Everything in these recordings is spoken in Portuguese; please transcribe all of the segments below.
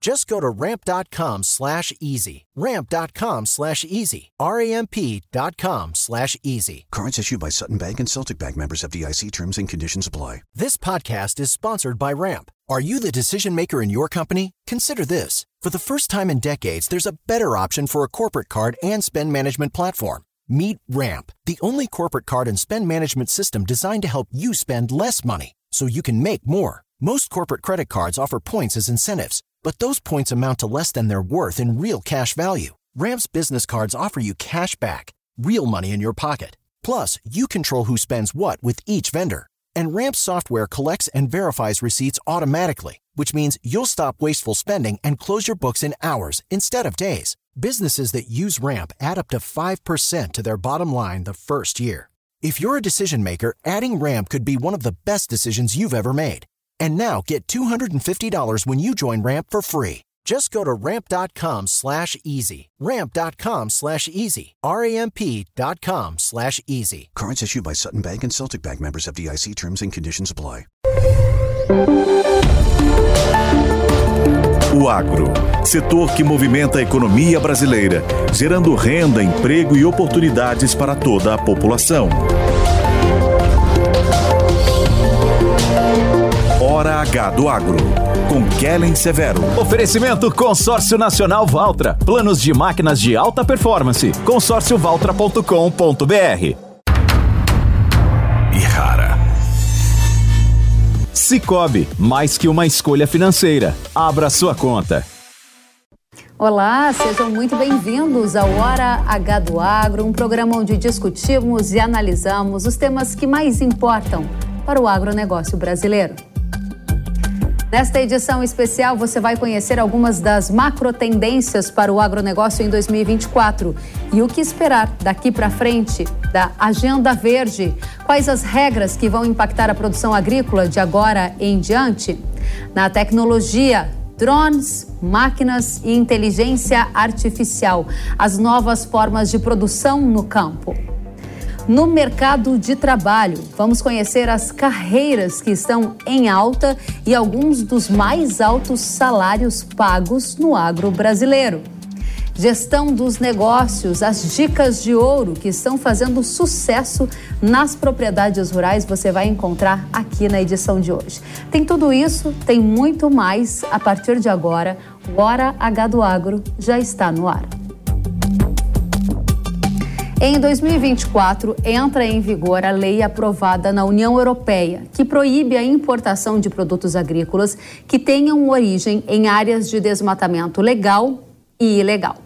Just go to ramp.com slash easy. Ramp.com slash easy. R-A-M-P.com slash easy. Cards issued by Sutton Bank and Celtic Bank members FDIC terms and conditions apply. This podcast is sponsored by Ramp. Are you the decision maker in your company? Consider this. For the first time in decades, there's a better option for a corporate card and spend management platform. Meet Ramp, the only corporate card and spend management system designed to help you spend less money so you can make more. Most corporate credit cards offer points as incentives, but those points amount to less than their worth in real cash value. Ramp's business cards offer you cash back, real money in your pocket. Plus, you control who spends what with each vendor. And Ramp's software collects and verifies receipts automatically, which means you'll stop wasteful spending and close your books in hours instead of days. Businesses that use Ramp add up to 5% to their bottom line the first year. If you're a decision maker, adding Ramp could be one of the best decisions you've ever made. And now get $250 when you join Ramp for free. Just go to ramp.com slash easy. Ramp.com slash easy. R-A-M-P dot com slash easy. Cards issued by Sutton Bank and Celtic Bank members FDIC terms and conditions apply. O agro, setor que movimenta a economia brasileira, gerando renda, emprego e oportunidades para toda a população. Hora H do Agro, com Kellen Severo. Oferecimento Consórcio Nacional Valtra. Planos de máquinas de alta performance. consórciovaltra.com.br. E rara. Cicobi, mais que uma escolha financeira. Abra sua conta. Olá, sejam muito bem-vindos ao Hora H do Agro, um programa onde discutimos e analisamos os temas que mais importam para o agronegócio brasileiro. Nesta edição especial, você vai conhecer algumas das macro tendências para o agronegócio em 2024 e o que esperar daqui para frente da Agenda Verde. Quais as regras que vão impactar a produção agrícola de agora em diante? Na tecnologia, drones, máquinas e inteligência artificial, as novas formas de produção no campo. No mercado de trabalho, vamos conhecer as carreiras que estão em alta e alguns dos mais altos salários pagos no agro brasileiro. Gestão dos negócios, as dicas de ouro que estão fazendo sucesso nas propriedades rurais, você vai encontrar aqui na edição de hoje. Tem tudo isso, tem muito mais a partir de agora. O Hora H do Agro já está no ar. Em 2024, entra em vigor a lei aprovada na União Europeia, que proíbe a importação de produtos agrícolas que tenham origem em áreas de desmatamento legal e ilegal.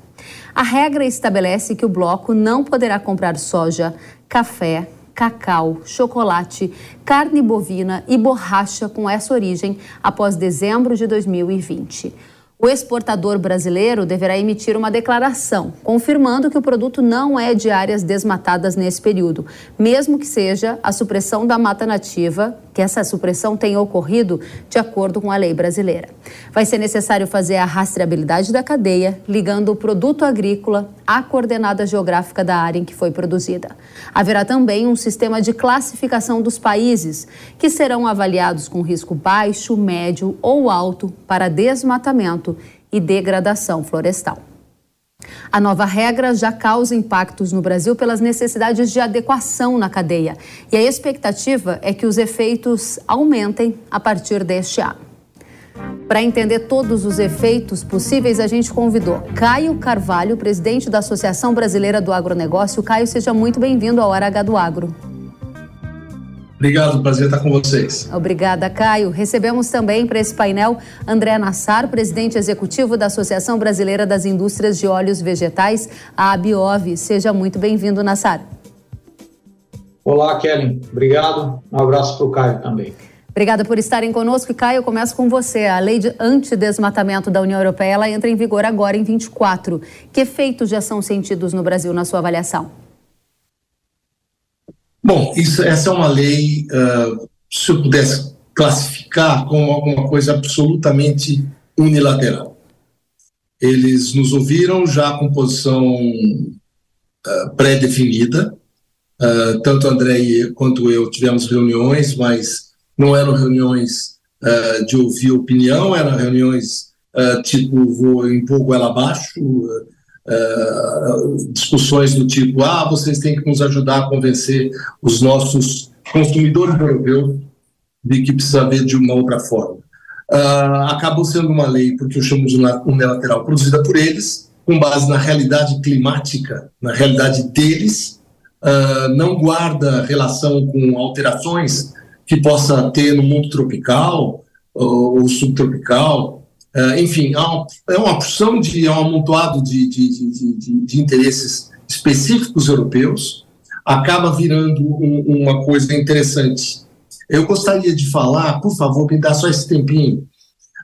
A regra estabelece que o bloco não poderá comprar soja, café, cacau, chocolate, carne bovina e borracha com essa origem após dezembro de 2020. O exportador brasileiro deverá emitir uma declaração confirmando que o produto não é de áreas desmatadas nesse período, mesmo que seja a supressão da mata nativa, que essa supressão tenha ocorrido de acordo com a lei brasileira. Vai ser necessário fazer a rastreabilidade da cadeia, ligando o produto agrícola à coordenada geográfica da área em que foi produzida. Haverá também um sistema de classificação dos países, que serão avaliados com risco baixo, médio ou alto para desmatamento e degradação florestal. A nova regra já causa impactos no Brasil pelas necessidades de adequação na cadeia. E a expectativa é que os efeitos aumentem a partir deste ano. Para entender todos os efeitos possíveis, a gente convidou Caio Carvalho, presidente da Associação Brasileira do Agronegócio. Caio, seja muito bem-vindo ao Hora H do Agro. Obrigado, prazer estar com vocês. Obrigada, Caio. Recebemos também para esse painel André Nassar, presidente executivo da Associação Brasileira das Indústrias de Óleos Vegetais, a ABIOV. Seja muito bem-vindo, Nassar. Olá, Kellen. Obrigado. Um abraço para o Caio também. Obrigada por estarem conosco. E Caio, eu começo com você. A lei de antidesmatamento da União Europeia ela entra em vigor agora em 24. Que efeitos já são sentidos no Brasil na sua avaliação? Bom, isso, essa é uma lei, uh, se eu pudesse classificar como alguma coisa absolutamente unilateral. Eles nos ouviram já com posição uh, pré-definida, uh, tanto André quanto eu tivemos reuniões, mas não eram reuniões de ouvir opinião, eram reuniões tipo vou empurro goela abaixo, uh, discussões do tipo ah, vocês têm que nos ajudar a convencer os nossos consumidores europeus de que precisa haver de uma outra forma. acabou sendo uma lei, porque eu chamo de unilateral, produzida por eles, com base na realidade climática, na realidade deles, não guarda relação com alterações que possa ter no mundo tropical ou subtropical. Uh, enfim, é uma porção de, é um amontoado de, de, de, de interesses específicos europeus, acaba virando um, uma coisa interessante. Eu gostaria de falar, por favor, me dá só esse tempinho,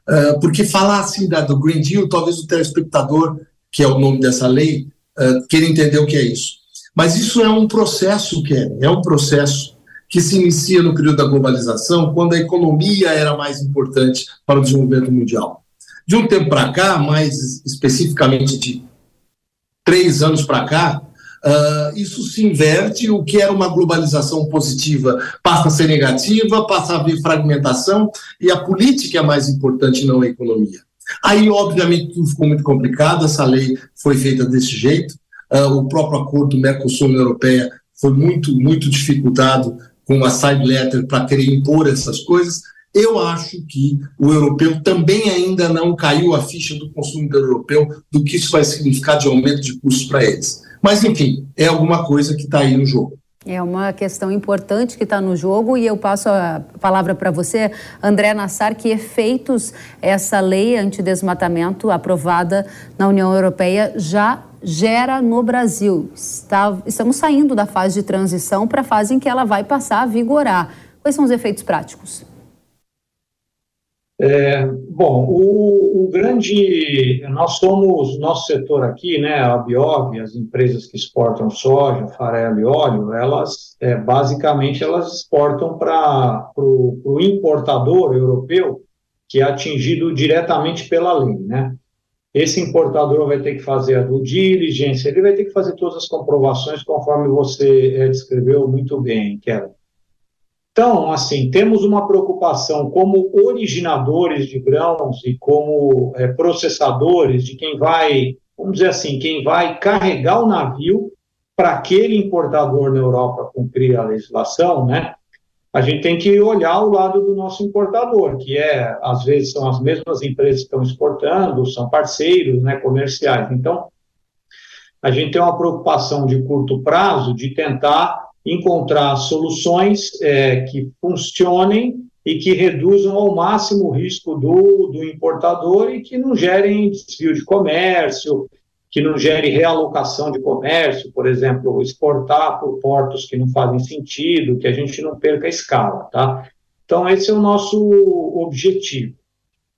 uh, porque falar assim da, do Green Deal, talvez o telespectador, que é o nome dessa lei, uh, queira entender o que é isso. Mas isso é um processo, Ken, é um processo que se inicia no período da globalização, quando a economia era mais importante para o desenvolvimento mundial. De um tempo para cá, mais especificamente de três anos para cá, uh, isso se inverte. O que era uma globalização positiva passa a ser negativa, passa a haver fragmentação, e a política é mais importante, não a economia. Aí, obviamente, tudo ficou muito complicado, essa lei foi feita desse jeito. Uh, o próprio acordo Mercosul-União Europeia foi muito, muito dificultado com uma side letter para querer impor essas coisas. Eu acho que o europeu também ainda não caiu a ficha do consumidor europeu do que isso vai significar de aumento de custos para eles. Mas, enfim, é alguma coisa que está aí no jogo. É uma questão importante que está no jogo e eu passo a palavra para você, André Nassar, que efeitos essa lei antidesmatamento aprovada na União Europeia já gera no Brasil? Está, estamos saindo da fase de transição para a fase em que ela vai passar a vigorar. Quais são os efeitos práticos? É, bom, o, o, grande, nós somos, nosso setor aqui, né, a Biov, as empresas que exportam soja, farelo e óleo, elas, é, basicamente, elas exportam para o importador europeu, que é atingido diretamente pela lei, né. Esse importador vai ter que fazer a due diligence, ele vai ter que fazer todas as comprovações conforme você é, descreveu muito bem, Kevin. Então, assim, temos uma preocupação como originadores de grãos e como é, processadores de quem vai, vamos dizer assim, quem vai carregar o navio para aquele importador na Europa cumprir a legislação, né? a gente tem que olhar o lado do nosso importador, que é, às vezes, são as mesmas empresas que estão exportando, são parceiros né, comerciais. Então, a gente tem uma preocupação de curto prazo de tentar encontrar soluções é, que funcionem e que reduzam ao máximo o risco do, do importador e que não gerem desvio de comércio, que não gere realocação de comércio, por exemplo, exportar por portos que não fazem sentido, que a gente não perca a escala, tá? Então, esse é o nosso objetivo.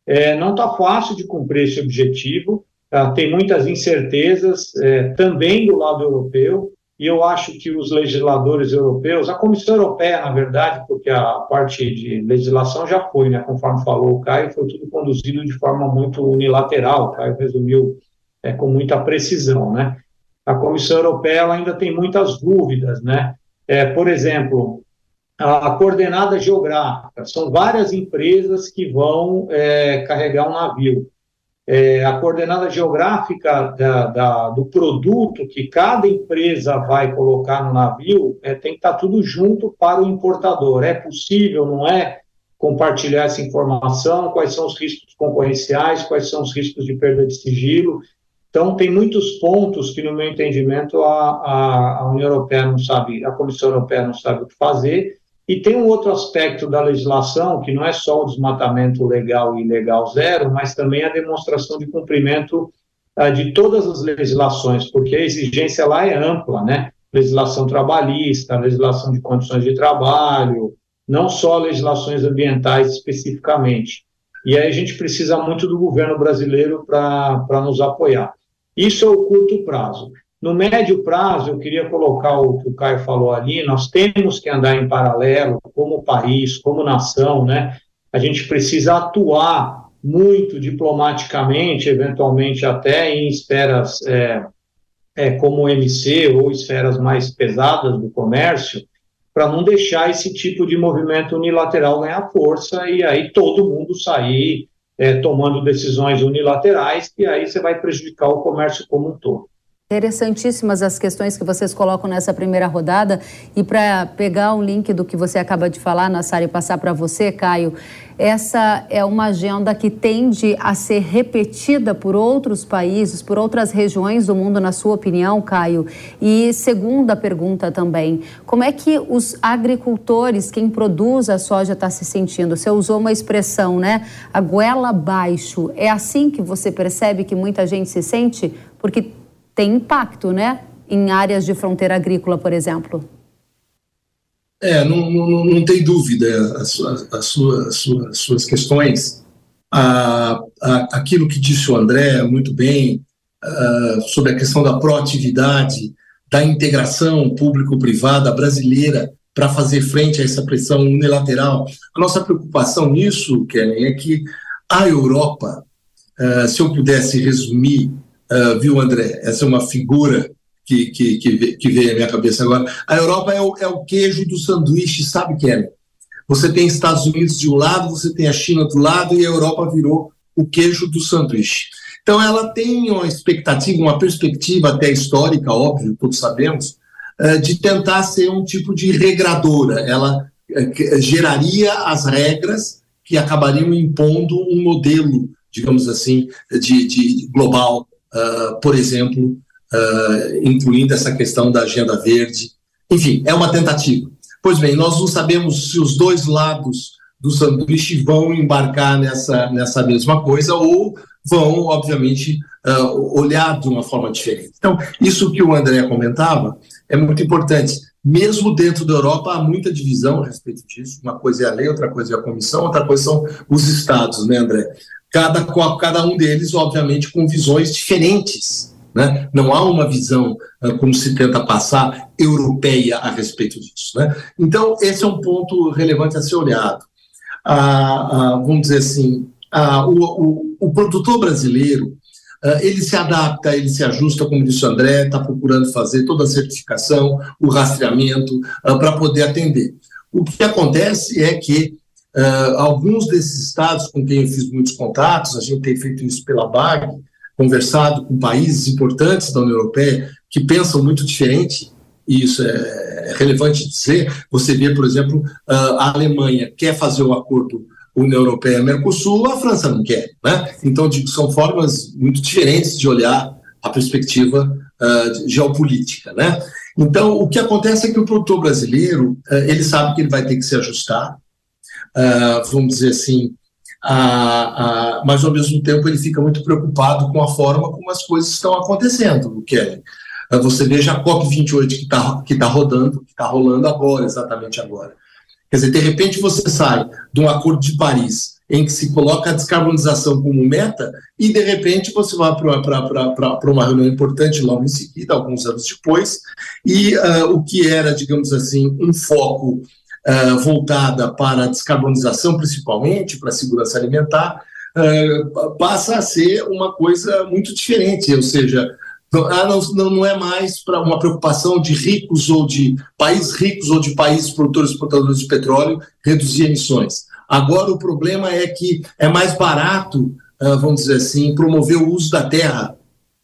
É, não está fácil de cumprir esse objetivo, tá? tem muitas incertezas é, também do lado europeu, e eu acho que os legisladores europeus, a Comissão Europeia, na verdade, porque a parte de legislação já foi, né, conforme falou o Caio, foi tudo conduzido de forma muito unilateral, o Caio resumiu é, com muita precisão, né? A Comissão Europeia ainda tem muitas dúvidas, né? É, por exemplo, a coordenada geográfica, são várias empresas que vão é, carregar um navio. É, a coordenada geográfica da, da, do produto que cada empresa vai colocar no navio é, tem que estar tudo junto para o importador. É possível, não é? Compartilhar essa informação, quais são os riscos concorrenciais, quais são os riscos de perda de sigilo. Então, tem muitos pontos que, no meu entendimento, a, a, a, União Europeia não sabe, a Comissão Europeia não sabe o que fazer, E tem um outro aspecto da legislação, que não é só o desmatamento legal e ilegal zero, mas também a demonstração de cumprimento uh, de todas as legislações, porque a exigência lá é ampla, né? Legislação trabalhista, legislação de condições de trabalho, não só legislações ambientais especificamente. E aí a gente precisa muito do governo brasileiro para nos apoiar. Isso é o curto prazo. No médio prazo, eu queria colocar o que o Caio falou ali, nós temos que andar em paralelo, como país, como nação, né? A gente precisa atuar muito diplomaticamente, eventualmente até em esferas é, é, como o MC ou esferas mais pesadas do comércio, para não deixar esse tipo de movimento unilateral ganhar força e aí todo mundo sair é, tomando decisões unilaterais, que aí você vai prejudicar o comércio como um todo. Interessantíssimas as questões que vocês colocam nessa primeira rodada. E para pegar um link do que você acaba de falar, Nassar, e passar para você, Caio, essa é uma agenda que tende a ser repetida por outros países, por outras regiões do mundo, na sua opinião, Caio? E segunda pergunta também, como é que os agricultores, quem produz a soja, está se sentindo? Você usou uma expressão, né? A goela abaixo. É assim que você percebe que muita gente se sente? Porque tem impacto, né? Em áreas de fronteira agrícola, por exemplo. É, não, não, não tem dúvida as, suas, as suas, as suas questões. A, a, aquilo que disse o André muito bem uh, sobre a questão da proatividade, da integração público-privada brasileira para fazer frente a essa pressão unilateral. A nossa preocupação nisso, Kellen, é que a Europa, uh, se eu pudesse resumir Uh, viu, André? Essa é uma figura que, que, que, que veio à minha cabeça agora. A Europa é o, é o queijo do sanduíche, sabe, Kelly? Você tem Estados Unidos de um lado, você tem a China do lado e a Europa virou o queijo do sanduíche. Então, ela tem uma expectativa, uma perspectiva até histórica, óbvio, todos sabemos, uh, de tentar ser um tipo de regradora. Ela uh, geraria as regras que acabariam impondo um modelo, digamos assim, de, de global uh, por exemplo, uh, incluindo essa questão da agenda verde. Enfim, é uma tentativa. Pois bem, nós não sabemos se os dois lados do sanduíche vão embarcar nessa, nessa mesma coisa ou vão, obviamente, uh, olhar de uma forma diferente. Então, isso que o André comentava é muito importante. Mesmo dentro da Europa há muita divisão a respeito disso. Uma coisa é a lei, outra coisa é a comissão, outra coisa são os estados, né, André? Cada, cada um deles, obviamente, com visões diferentes. Né? Não há uma visão, ah, como se tenta passar, europeia a respeito disso. Né? Então, esse é um ponto relevante a ser olhado. Ah, ah, vamos dizer assim, ah, o, o, o, produtor brasileiro, ah, ele se adapta, ele se ajusta, como disse o André, está procurando fazer toda a certificação, o rastreamento, ah, para poder atender. O que acontece é que Uh, alguns desses estados com quem eu fiz muitos contatos, a gente tem feito isso pela BAG, conversado com países importantes da União Europeia que pensam muito diferente, e isso é, é relevante dizer. Você vê, por exemplo, uh, a Alemanha quer fazer o acordo União Europeia-Mercosul, a França não quer. Né? Então, digo, são formas muito diferentes de olhar a perspectiva uh, geopolítica. Né? Então, o que acontece é que o produtor brasileiro, ele sabe que ele vai ter que se ajustar, uh, vamos dizer assim, a, a, mas ao mesmo tempo ele fica muito preocupado com a forma como as coisas estão acontecendo, Kelly. Uh, você veja a COP28 que está que tá rodando, que está rolando agora, exatamente agora. Quer dizer, de repente você sai de um acordo de Paris em que se coloca a descarbonização como meta e de repente você vai para uma reunião importante logo em seguida, alguns anos depois, e uh, o que era, digamos assim, um foco uh, voltada para a descarbonização, principalmente para a segurança alimentar, uh, passa a ser uma coisa muito diferente, ou seja, ah, não, não, não é mais para uma preocupação de ricos ou de países ricos ou de países produtores e exportadores de petróleo reduzir emissões. Agora o problema é que é mais barato, vamos dizer assim, promover o uso da terra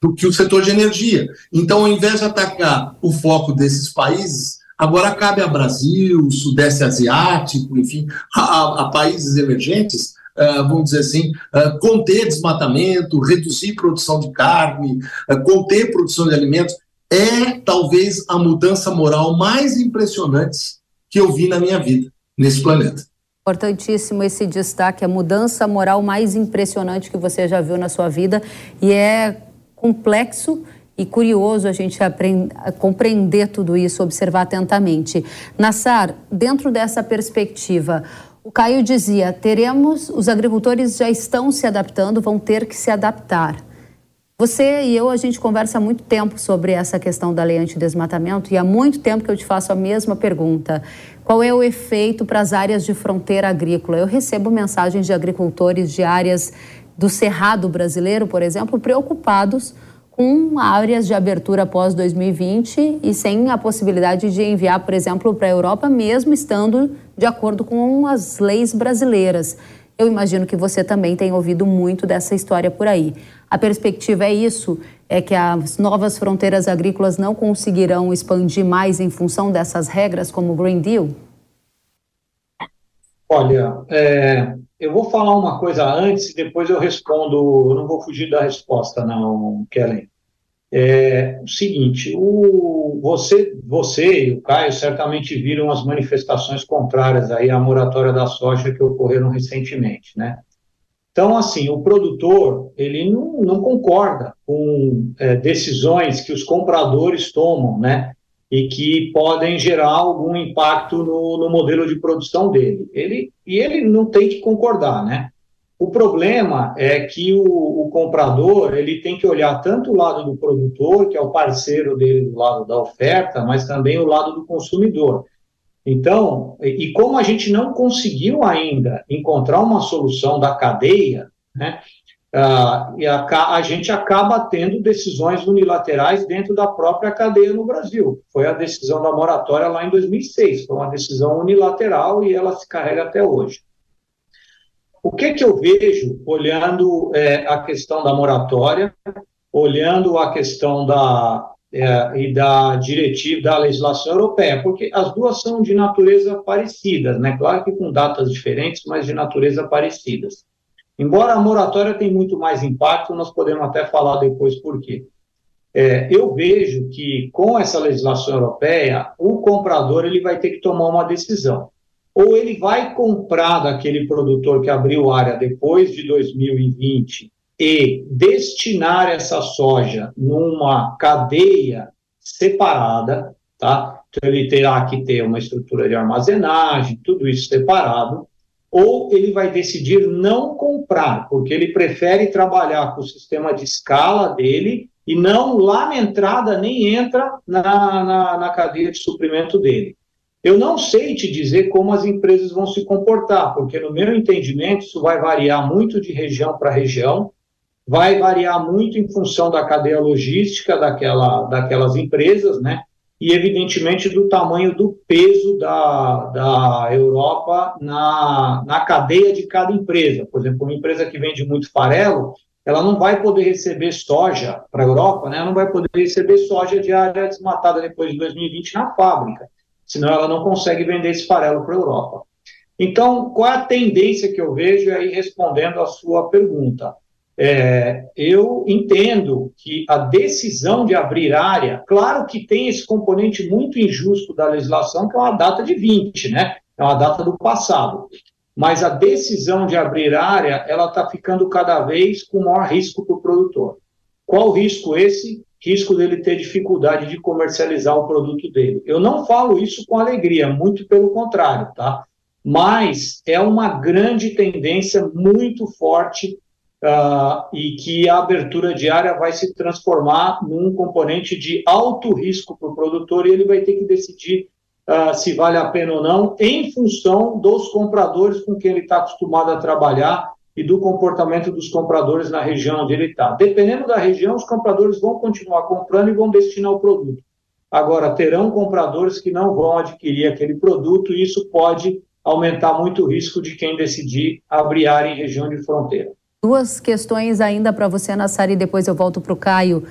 do que o setor de energia. Então, ao invés de atacar o foco desses países, Agora cabe a Brasil, Sudeste Asiático, enfim, a, a países emergentes, uh, vamos dizer assim, uh, conter desmatamento, reduzir produção de carne, uh, conter produção de alimentos, é talvez a mudança moral mais impressionante que eu vi na minha vida nesse planeta. Importantíssimo esse destaque, a mudança moral mais impressionante que você já viu na sua vida e é complexo e curioso a gente aprender, compreender tudo isso, observar atentamente. Nassar, dentro dessa perspectiva, o Caio dizia: teremos, os agricultores já estão se adaptando, vão ter que se adaptar. Você e eu, a gente conversa há muito tempo sobre essa questão da lei antidesmatamento e há muito tempo que eu te faço a mesma pergunta. Qual é o efeito para as áreas de fronteira agrícola? Eu recebo mensagens de agricultores de áreas do Cerrado brasileiro, por exemplo, preocupados com áreas de abertura após 2020 e sem a possibilidade de enviar, por exemplo, para a Europa, mesmo estando de acordo com as leis brasileiras. Eu imagino que você também tem ouvido muito dessa história por aí. A perspectiva é isso, é que as novas fronteiras agrícolas não conseguirão expandir mais em função dessas regras como o Green Deal? Olha, é, eu vou falar uma coisa antes e depois eu respondo, eu não vou fugir da resposta não, Kellen é o seguinte: o, você, você e o Caio certamente viram as manifestações contrárias aí à moratória da soja que ocorreram recentemente, né? Então, assim, o produtor ele não, não concorda com é, decisões que os compradores tomam, né? E que podem gerar algum impacto no, no modelo de produção dele. Ele, e ele não tem que concordar, né? O problema é que o, o, comprador ele tem que olhar tanto o lado do produtor, que é o parceiro dele do lado da oferta, mas também o lado do consumidor. Então, e, e como a gente não conseguiu ainda encontrar uma solução da cadeia, né, a, a, a gente acaba tendo decisões unilaterais dentro da própria cadeia no Brasil. Foi a decisão da moratória lá em 2006, foi uma decisão unilateral e ela se carrega até hoje. O que, que eu vejo olhando é, a questão da moratória, olhando a questão da, é, e da diretiva da legislação europeia, porque as duas são de natureza parecidas, né? Claro que com datas diferentes, mas de natureza parecidas. Embora a moratória tenha muito mais impacto, nós podemos até falar depois por quê. É, eu vejo que com essa legislação europeia, o comprador ele vai ter que tomar uma decisão ou ele vai comprar daquele produtor que abriu área depois de 2020 e destinar essa soja numa cadeia separada, tá? Então ele terá que ter uma estrutura de armazenagem, tudo isso separado, ou ele vai decidir não comprar, porque ele prefere trabalhar com o sistema de escala dele e não lá na entrada nem entra na, na, na cadeia de suprimento dele. Eu não sei te dizer como as empresas vão se comportar, porque, no meu entendimento, isso vai variar muito de região para região, vai variar muito em função da cadeia logística daquela, daquelas empresas, né? E, evidentemente, do tamanho do peso da, da Europa na, na cadeia de cada empresa. Por exemplo, uma empresa que vende muito farelo, ela não vai poder receber soja para a Europa, né? Ela não vai poder receber soja de área desmatada depois de 2020 na fábrica senão ela não consegue vender esse farelo para a Europa. Então, qual é a tendência que eu vejo aí respondendo à sua pergunta? É, eu entendo que a decisão de abrir área, claro que tem esse componente muito injusto da legislação, que é uma data de 20, né? É uma data do passado. Mas a decisão de abrir área, ela está ficando cada vez com maior risco para o produtor. Qual risco esse? risco dele ter dificuldade de comercializar o produto dele. Eu não falo isso com alegria, muito pelo contrário, tá? Mas é uma grande tendência muito forte uh, e que a abertura diária vai se transformar num componente de alto risco para o produtor e ele vai ter que decidir uh, se vale a pena ou não, em função dos compradores com quem ele está acostumado a trabalhar e do comportamento dos compradores na região onde ele está. Dependendo da região, os compradores vão continuar comprando e vão destinar o produto. Agora, terão compradores que não vão adquirir aquele produto e isso pode aumentar muito o risco de quem decidir abrir área em região de fronteira. Duas questões ainda para você, Nassari, e depois eu volto para o Caio.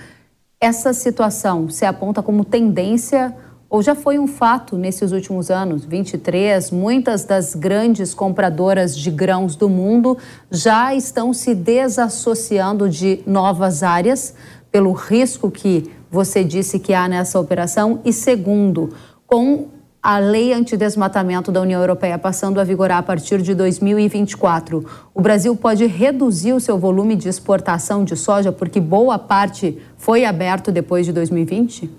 Essa situação se aponta como tendência ou já foi um fato nesses últimos anos, 23, muitas das grandes compradoras de grãos do mundo já estão se desassociando de novas áreas pelo risco que você disse que há nessa operação e segundo, com a lei antidesmatamento da União Europeia passando a vigorar a partir de 2024, o Brasil pode reduzir o seu volume de exportação de soja porque boa parte foi aberto depois de 2020?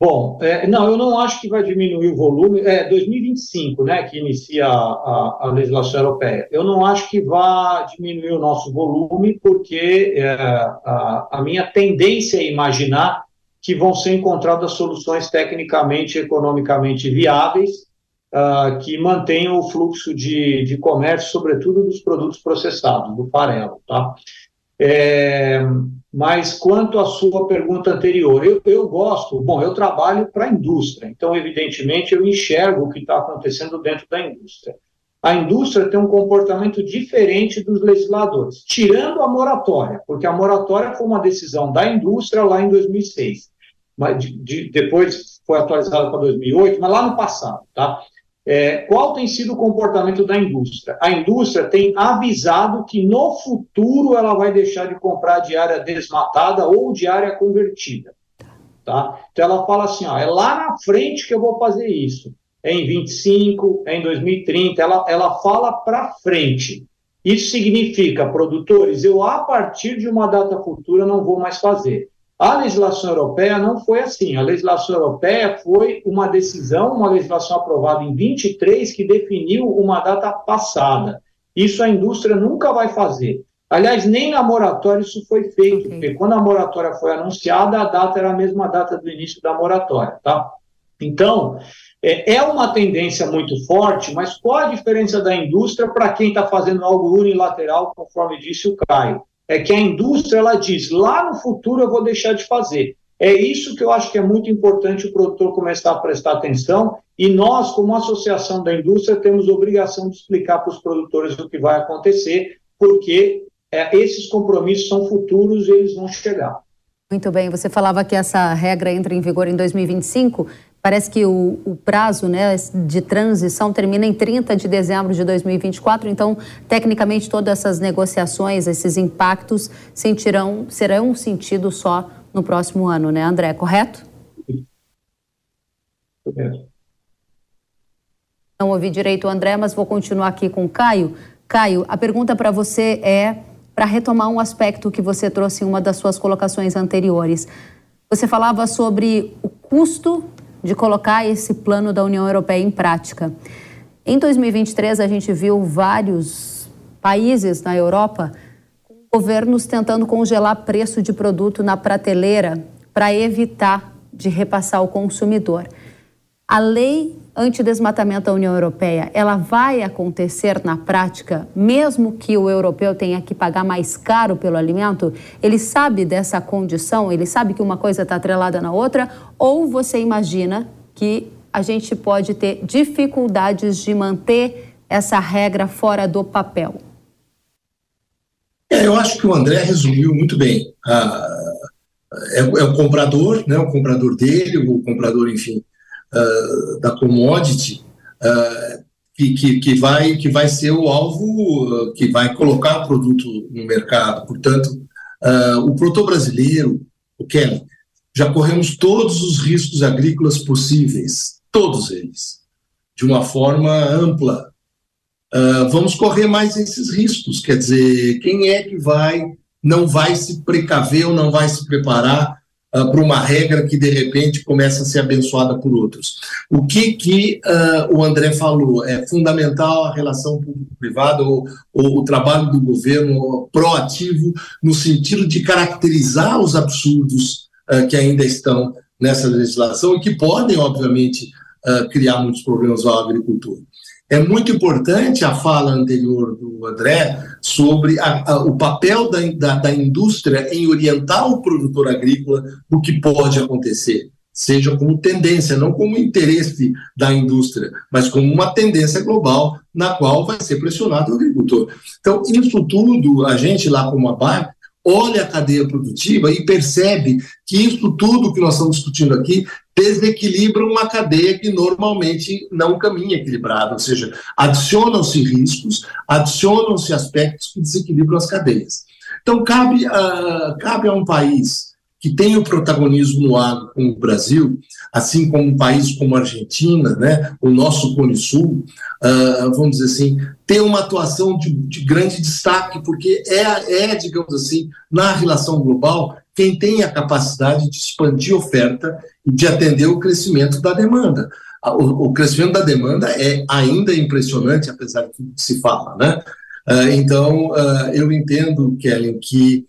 Bom, é, não, eu não acho que vai diminuir o volume. É 2025, né, que inicia a, a, legislação europeia. Eu não acho que vá diminuir o nosso volume, porque é, a, a minha tendência é imaginar que vão ser encontradas soluções tecnicamente e economicamente viáveis uh, que mantenham o fluxo de, de comércio, sobretudo dos produtos processados, do farelo, tá? É, mas quanto à sua pergunta anterior, eu, eu gosto, bom, eu trabalho para a indústria, então, evidentemente, eu enxergo o que está acontecendo dentro da indústria. A indústria tem um comportamento diferente dos legisladores, tirando a moratória, porque a moratória foi uma decisão da indústria lá em 2006 mas de, de, depois foi atualizado para 2008, mas lá no passado, tá? É, qual tem sido o comportamento da indústria? A indústria tem avisado que no futuro ela vai deixar de comprar de área desmatada ou de área convertida. Tá? Então ela fala assim: ó, é lá na frente que eu vou fazer isso. É em 25, é em 2030. Ela, ela fala para frente. Isso significa, produtores, eu a partir de uma data futura não vou mais fazer. A legislação europeia não foi assim. A legislação europeia foi uma decisão, uma legislação aprovada em 23 que definiu uma data passada. Isso a indústria nunca vai fazer. Aliás, nem na moratória isso foi feito, okay. porque quando a moratória foi anunciada, a data era a mesma data do início da moratória, tá? Então, é, é uma tendência muito forte, mas qual a diferença da indústria para quem está fazendo algo unilateral, conforme disse o Caio? É que a indústria ela diz lá no futuro eu vou deixar de fazer. É isso que eu acho que é muito importante o produtor começar a prestar atenção e nós, como associação da indústria, temos obrigação de explicar para os produtores o que vai acontecer, porque é, esses compromissos são futuros e eles vão chegar. Muito bem, você falava que essa regra entra em vigor em 2025. Parece que o, o, prazo né, de transição termina em 30 de dezembro de 2024, então, tecnicamente, todas essas negociações, esses impactos sentirão, serão sentido só no próximo ano, né, André? Correto? Correto. Não ouvi direito o André, mas vou continuar aqui com o Caio. Caio, a pergunta para você é para retomar um aspecto que você trouxe em uma das suas colocações anteriores. Você falava sobre o custo de colocar esse plano da União Europeia em prática. Em 2023, a gente viu vários países na Europa governos tentando congelar preço de produto na prateleira para evitar de repassar ao consumidor. A lei antidesmatamento da União Europeia, ela vai acontecer na prática, mesmo que o europeu tenha que pagar mais caro pelo alimento? Ele sabe dessa condição? Ele sabe que uma coisa está atrelada na outra? Ou você imagina que a gente pode ter dificuldades de manter essa regra fora do papel? É, eu acho que o André resumiu muito bem. Ah, é, é, o comprador, né, o comprador dele, o comprador, enfim, uh, da commodity uh, que, que, que, vai, que vai ser o alvo que vai colocar o produto no mercado. Portanto, o produtor brasileiro, o Kelly, já corremos todos os riscos agrícolas possíveis, todos eles, de uma forma ampla. Uh, vamos correr mais esses riscos, quer dizer, quem é que vai, não vai se precaver ou não vai se preparar uh, para uma regra que de repente começa a ser abençoada por outros. O que que uh, o André falou é fundamental a relação público-privada ou, ou, o trabalho do governo proativo no sentido de caracterizar os absurdos uh, que ainda estão nessa legislação e que podem, obviamente, criar muitos problemas ao agricultor. É muito importante a fala anterior do André sobre a, a, o papel da, da, da, indústria em orientar o produtor agrícola do que pode acontecer, seja como tendência, não como interesse da indústria, mas como uma tendência global na qual vai ser pressionado o agricultor. Então, isso tudo, a gente lá como a BAC, olha a cadeia produtiva e percebe que isso tudo que nós estamos discutindo aqui desequilibra uma cadeia que normalmente não caminha equilibrada, ou seja, adicionam-se riscos, adicionam-se aspectos que desequilibram as cadeias. Então, cabe, uh, cabe a um país que tem o protagonismo no agro como o Brasil, assim como um país como a Argentina, né, o nosso Cone Sul, uh, vamos dizer assim, tem uma atuação de, de grande destaque, porque é, é, digamos assim, na relação global, quem tem a capacidade de expandir oferta e de atender o crescimento da demanda. O, o crescimento da demanda é ainda impressionante, apesar do que se fala, né? Uh, então, uh, eu entendo, Kellen, que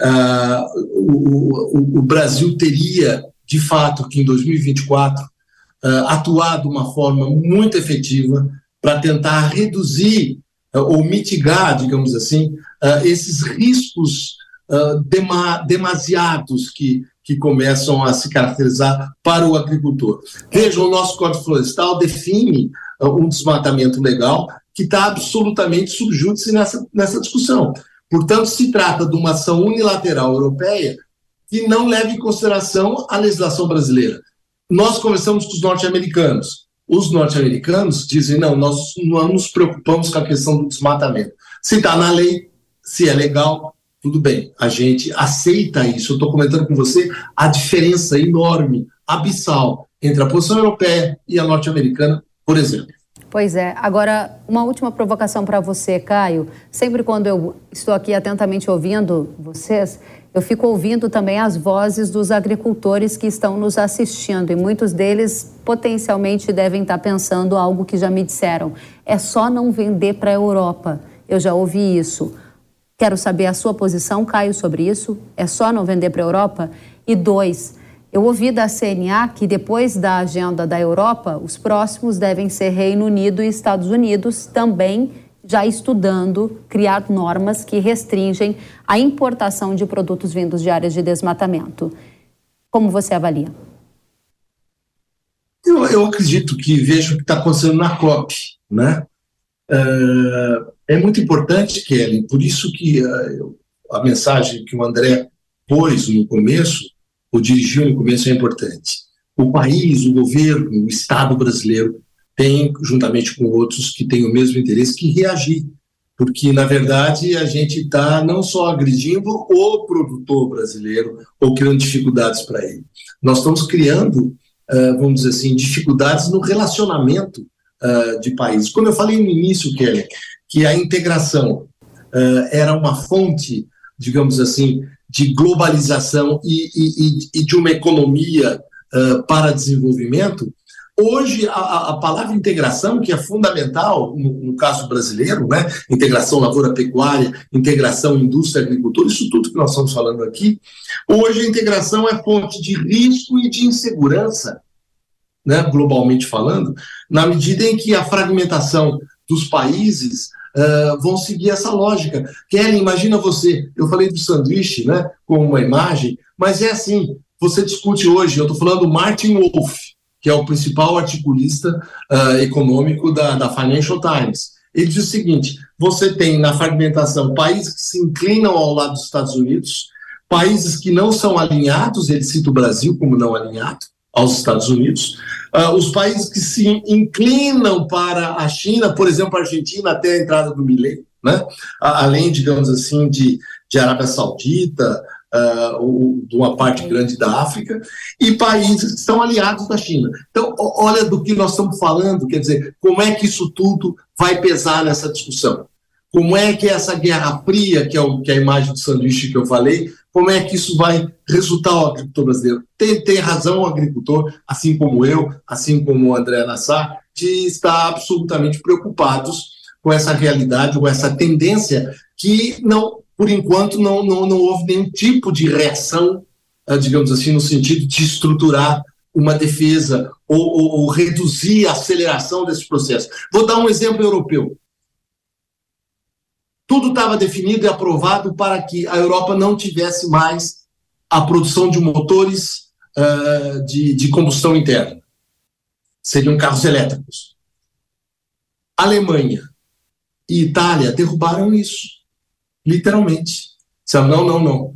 uh, o, o, Brasil teria, de fato, que em 2024, atuar de uma forma muito efetiva para tentar reduzir ou mitigar, digamos assim, esses riscos dema, demasiados que, que começam a se caracterizar para o agricultor. Vejam, o nosso Código Florestal define um desmatamento legal que está absolutamente subjúdice nessa, nessa discussão. Portanto, se trata de uma ação unilateral europeia que não leva em consideração a legislação brasileira. Nós conversamos com os norte-americanos. Os norte-americanos dizem: não, nós não nos preocupamos com a questão do desmatamento. Se está na lei, se é legal, tudo bem, a gente aceita isso. Eu estou comentando com você a diferença enorme, abissal, entre a posição europeia e a norte-americana, por exemplo. Pois é. Agora, uma última provocação para você, Caio. Sempre quando eu estou aqui atentamente ouvindo vocês, eu fico ouvindo também as vozes dos agricultores que estão nos assistindo e muitos deles potencialmente devem estar pensando algo que já me disseram. É só não vender para a Europa. Eu já ouvi isso. Quero saber a sua posição, Caio, sobre isso. É só não vender para a Europa? E dois, eu ouvi da CNA que depois da agenda da Europa, os próximos devem ser Reino Unido e Estados Unidos, também já estudando criar normas que restringem a importação de produtos vindos de áreas de desmatamento. Como você avalia? Eu, eu acredito que vejo o que está acontecendo na COP, né? Uh, é muito importante, Kelly, por isso que uh, a mensagem que o André pôs no começo ou dirigiu no começo é importante. O país, o governo, o Estado brasileiro tem, juntamente com outros que têm o mesmo interesse, que reagir. Porque, na verdade, a gente está não só agredindo o produtor brasileiro ou criando dificuldades para ele. Nós estamos criando, vamos dizer assim, dificuldades no relacionamento de países. Quando eu falei no início, Kelly, que a integração era uma fonte, digamos assim, de globalização e, e, e de uma economia uh, para desenvolvimento, Hoje, a, a, palavra integração, que é fundamental no, no, caso brasileiro, né? integração lavoura-pecuária, integração indústria-agricultura, isso tudo que nós estamos falando aqui, hoje a integração é fonte de risco e de insegurança, né? globalmente falando, na medida em que a fragmentação dos países uh, vão seguir essa lógica. Kelly, imagina você, eu falei do sanduíche, né, como uma imagem, mas é assim, você discute hoje, eu estou falando do Martin Wolf, que é o principal articulista uh, econômico da, da Financial Times. Ele diz o seguinte: você tem na fragmentação países que se inclinam ao lado dos Estados Unidos, países que não são alinhados, ele cita o Brasil como não alinhado aos Estados Unidos, Uh, os países que se inclinam para a China, por exemplo, a Argentina até a entrada do Milei, né? além, digamos assim, de, de Arábia Saudita, uh, de uma parte grande da África, e países que estão aliados da China. Então, olha do que nós estamos falando, quer dizer, como é que isso tudo vai pesar nessa discussão? Como é que essa guerra fria, que é, o, que é a imagem do sanduíche que eu falei, como é que isso vai resultar ao agricultor brasileiro? Tem, tem razão o agricultor, assim como eu, assim como o André Nassar, de estar absolutamente preocupados com essa realidade, com essa tendência que não, por enquanto, não, não, não houve nenhum tipo de reação, ah, digamos assim, no sentido de estruturar uma defesa ou, ou, ou reduzir a aceleração desse processo. Vou dar um exemplo europeu. Tudo estava definido e aprovado para que a Europa não tivesse mais a produção de motores uh, de, de combustão interna. Seriam carros elétricos. Alemanha e Itália derrubaram isso, literalmente. Disseram, não, não, não.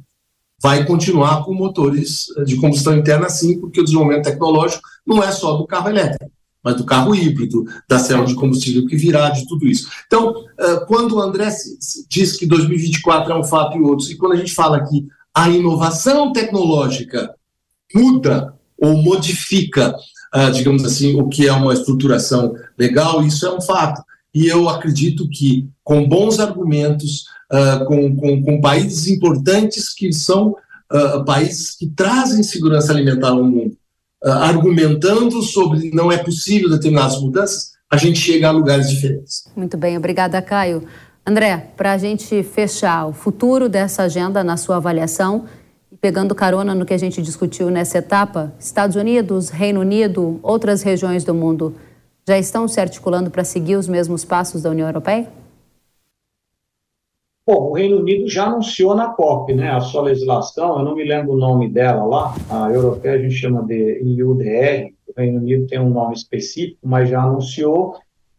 Vai continuar com motores de combustão interna sim, porque o desenvolvimento tecnológico não é só do carro elétrico mas do carro híbrido, da célula de combustível que virá, de tudo isso. Então, quando o André diz que 2024 é um fato e outros, e quando a gente fala que a inovação tecnológica muda ou modifica, uh, digamos assim, o que é uma estruturação legal, isso é um fato. E eu acredito que, com bons argumentos, uh, com, com, com, países importantes que são países que trazem segurança alimentar ao mundo, argumentando sobre não é possível determinadas mudanças, a gente chega a lugares diferentes. Muito bem, obrigada, Caio. André, para a gente fechar o futuro dessa agenda na sua avaliação, pegando carona no que a gente discutiu nessa etapa, Estados Unidos, Reino Unido, outras regiões do mundo já estão se articulando para seguir os mesmos passos da União Europeia? Bom, o Reino Unido já anunciou na COP, né, a sua legislação, eu não me lembro o nome dela lá, a europeia a gente chama de IUDR, o Reino Unido tem um nome específico, mas já anunciou,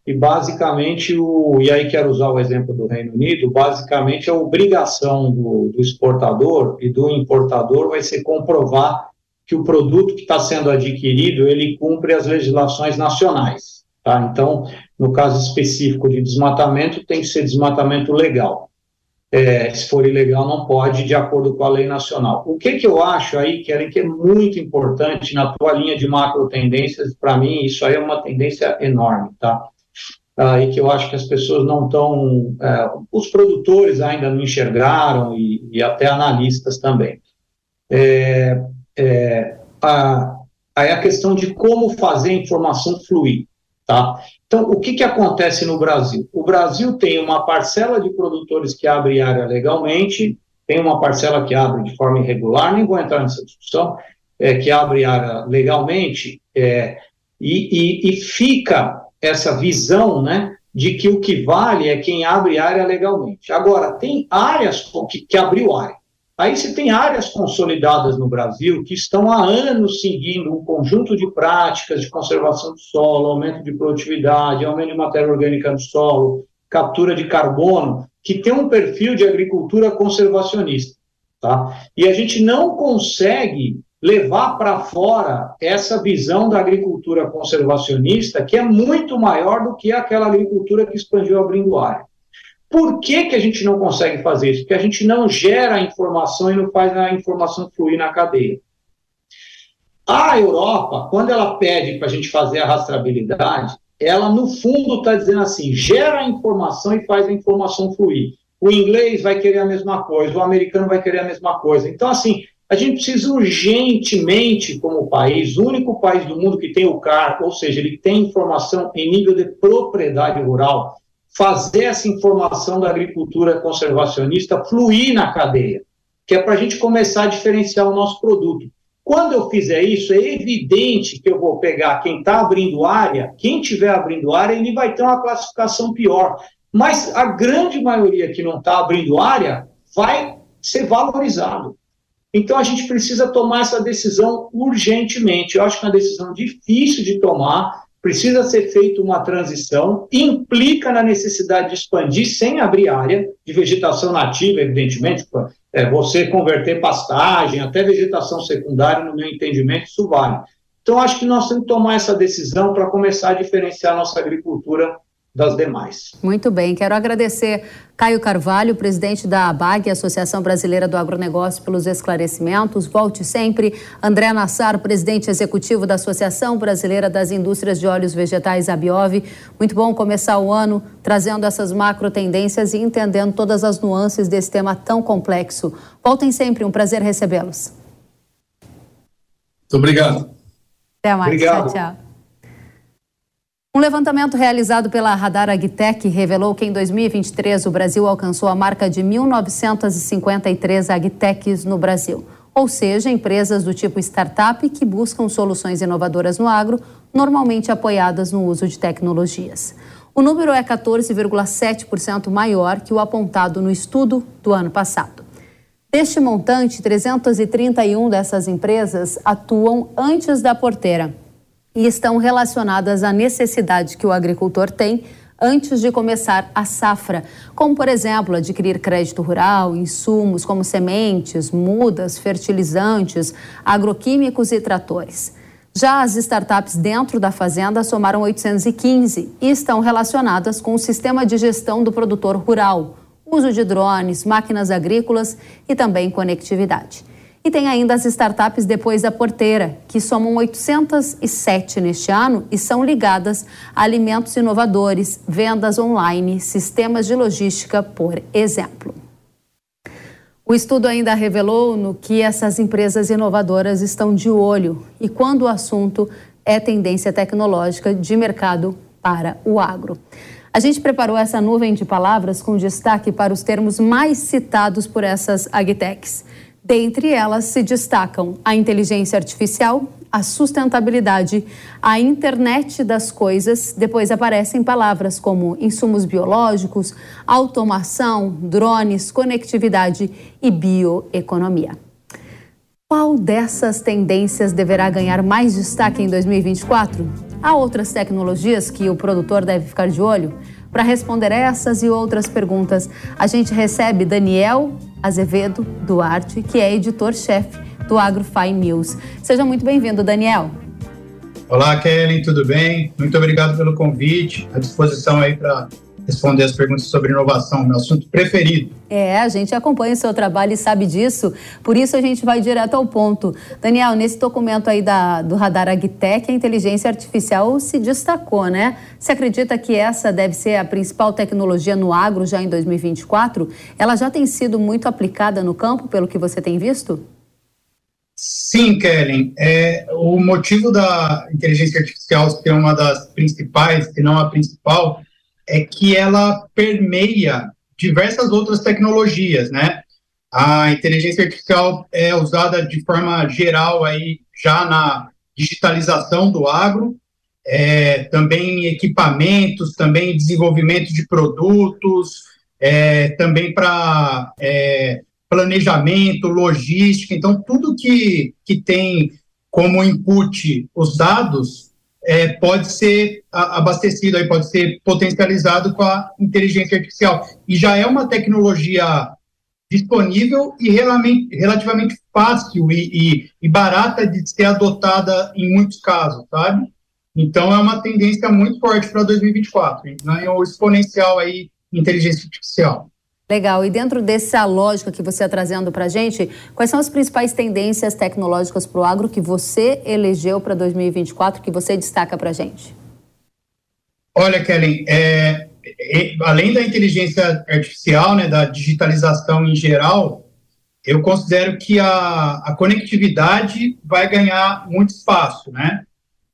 e basicamente, o, e aí quero usar o exemplo do Reino Unido, basicamente a obrigação do, do exportador e do importador vai ser comprovar que o produto que está sendo adquirido, ele cumpre as legislações nacionais, tá? Então, no caso específico de desmatamento, tem que ser desmatamento legal. É, se for ilegal, não pode, de acordo com a lei nacional. O que, que eu acho aí, Kellen, que é muito importante na tua linha de macro tendências, para mim, isso aí é uma tendência enorme, tá? ah, e que eu acho que as pessoas não estão, é, os produtores ainda não enxergaram e, e até analistas também. É, é, a, aí a questão de como fazer a informação fluir, tá? Então, o que, que acontece no Brasil? O Brasil tem uma parcela de produtores que abre área legalmente, tem uma parcela que abre de forma irregular, nem vou entrar nessa discussão, é, que abre área legalmente, é, e, e, e fica essa visão, né, de que o que vale é quem abre área legalmente. Agora, tem áreas que, que abriu área. Aí você tem áreas consolidadas no Brasil que estão há anos seguindo um conjunto de práticas de conservação do solo, aumento de produtividade, aumento de matéria orgânica no solo, captura de carbono, que tem um perfil de agricultura conservacionista. Tá? E a gente não consegue levar para fora essa visão da agricultura conservacionista, que é muito maior do que aquela agricultura que expandiu abrindo área. Por que, que a gente não consegue fazer isso? Porque a gente não gera a informação e não faz a informação fluir na cadeia. A Europa, quando ela pede para a gente fazer a rastreabilidade, ela no fundo está dizendo assim: gera a informação e faz a informação fluir. O inglês vai querer a mesma coisa, o americano vai querer a mesma coisa. Então, assim, a gente precisa urgentemente, como país, o único país do mundo que tem o CAR, ou seja, ele tem informação em nível de propriedade rural, fazer essa informação da agricultura conservacionista fluir na cadeia, que é para a gente começar a diferenciar o nosso produto. Quando eu fizer isso, é evidente que eu vou pegar quem está abrindo área, quem estiver abrindo área, ele vai ter uma classificação pior. Mas a grande maioria que não está abrindo área vai ser valorizado. Então a gente precisa tomar essa decisão urgentemente. Eu acho que é uma decisão difícil de tomar, precisa ser feita uma transição, implica na necessidade de expandir sem abrir área de vegetação nativa, evidentemente, é, você converter pastagem, até vegetação secundária, no meu entendimento, isso vale. Então, acho que nós temos que tomar essa decisão para começar a diferenciar nossa agricultura das demais. Muito bem, quero agradecer Caio Carvalho, presidente da ABAG, Associação Brasileira do Agronegócio, pelos esclarecimentos. Volte sempre. André Nassar, presidente executivo da Associação Brasileira das Indústrias de Óleos Vegetais, ABIOV. Muito bom começar o ano trazendo essas macro tendências e entendendo todas as nuances desse tema tão complexo. Voltem sempre, um prazer recebê-los. Muito obrigado. Até mais. Obrigado. Tchau, tchau. Um levantamento realizado pela Radar Agtech revelou que em 2023 o Brasil alcançou a marca de 1.953 agtechs no Brasil, ou seja, empresas do tipo startup que buscam soluções inovadoras no agro, normalmente apoiadas no uso de tecnologias. O número é 14,7% maior que o apontado no estudo do ano passado. Deste montante, 331 dessas empresas atuam antes da porteira e estão relacionadas à necessidade que o agricultor tem antes de começar a safra, como, por exemplo, adquirir crédito rural, insumos como sementes, mudas, fertilizantes, agroquímicos e tratores. Já as startups dentro da fazenda somaram 815 e estão relacionadas com o sistema de gestão do produtor rural, uso de drones, máquinas agrícolas e também conectividade. E tem ainda as startups depois da porteira, que somam 807 neste ano e são ligadas a alimentos inovadores, vendas online, sistemas de logística, por exemplo. O estudo ainda revelou no que essas empresas inovadoras estão de olho e quando o assunto é tendência tecnológica de mercado para o agro. A gente preparou essa nuvem de palavras com destaque para os termos mais citados por essas agtechs. Dentre elas se destacam a inteligência artificial, a sustentabilidade, a internet das coisas. Depois aparecem palavras como insumos biológicos, automação, drones, conectividade e bioeconomia. Qual dessas tendências deverá ganhar mais destaque em 2024? Há outras tecnologias que o produtor deve ficar de olho? Para responder essas e outras perguntas, a gente recebe Daniel Azevedo Duarte, que é editor-chefe do AgroFi News. Seja muito bem-vindo, Daniel. Olá, Kellen, tudo bem? Muito obrigado pelo convite, à disposição aí para responder as perguntas sobre inovação, meu assunto preferido. É, a gente acompanha o seu trabalho e sabe disso, por isso a gente vai direto ao ponto. Daniel, nesse documento aí da, do Radar Agtech, a inteligência artificial se destacou, né? Você acredita que essa deve ser a principal tecnologia no agro já em 2024? Ela já tem sido muito aplicada no campo, pelo que você tem visto? Sim, Kellen. É, o motivo da inteligência artificial ser uma das principais, se não a principal, é que ela permeia diversas outras tecnologias, né? A inteligência artificial é usada de forma geral aí já na digitalização do agro, é, também equipamentos, também desenvolvimento de produtos, é, também para é, planejamento, logística. Então, tudo que, que tem como input os dados é, pode ser abastecido, aí pode ser potencializado com a inteligência artificial. E já é uma tecnologia disponível e relativamente fácil e, e, e, barata de ser adotada em muitos casos, sabe? Então é uma tendência muito forte para 2024, ganhou exponencial aí inteligência artificial. Legal. E dentro dessa lógica que você está trazendo para a gente, quais são as principais tendências tecnológicas para o agro que você elegeu para 2024, que você destaca para a gente? Olha, Kellen, é, é, além da inteligência artificial, né, da digitalização em geral, eu considero que a, a conectividade vai ganhar muito espaço, né?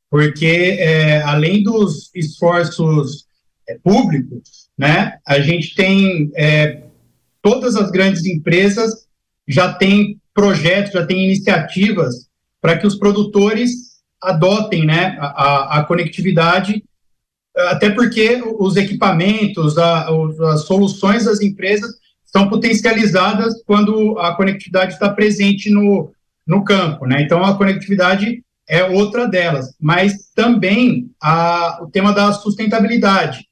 Porque é, além dos esforços é, públicos, né, a gente tem é, todas as grandes empresas já têm projetos, já têm iniciativas para que os produtores adotem né, a, a, conectividade, até porque os equipamentos, a, as soluções das empresas são potencializadas quando a conectividade está presente no, no campo. Né? Então, a conectividade é outra delas, mas também a, o tema da sustentabilidade,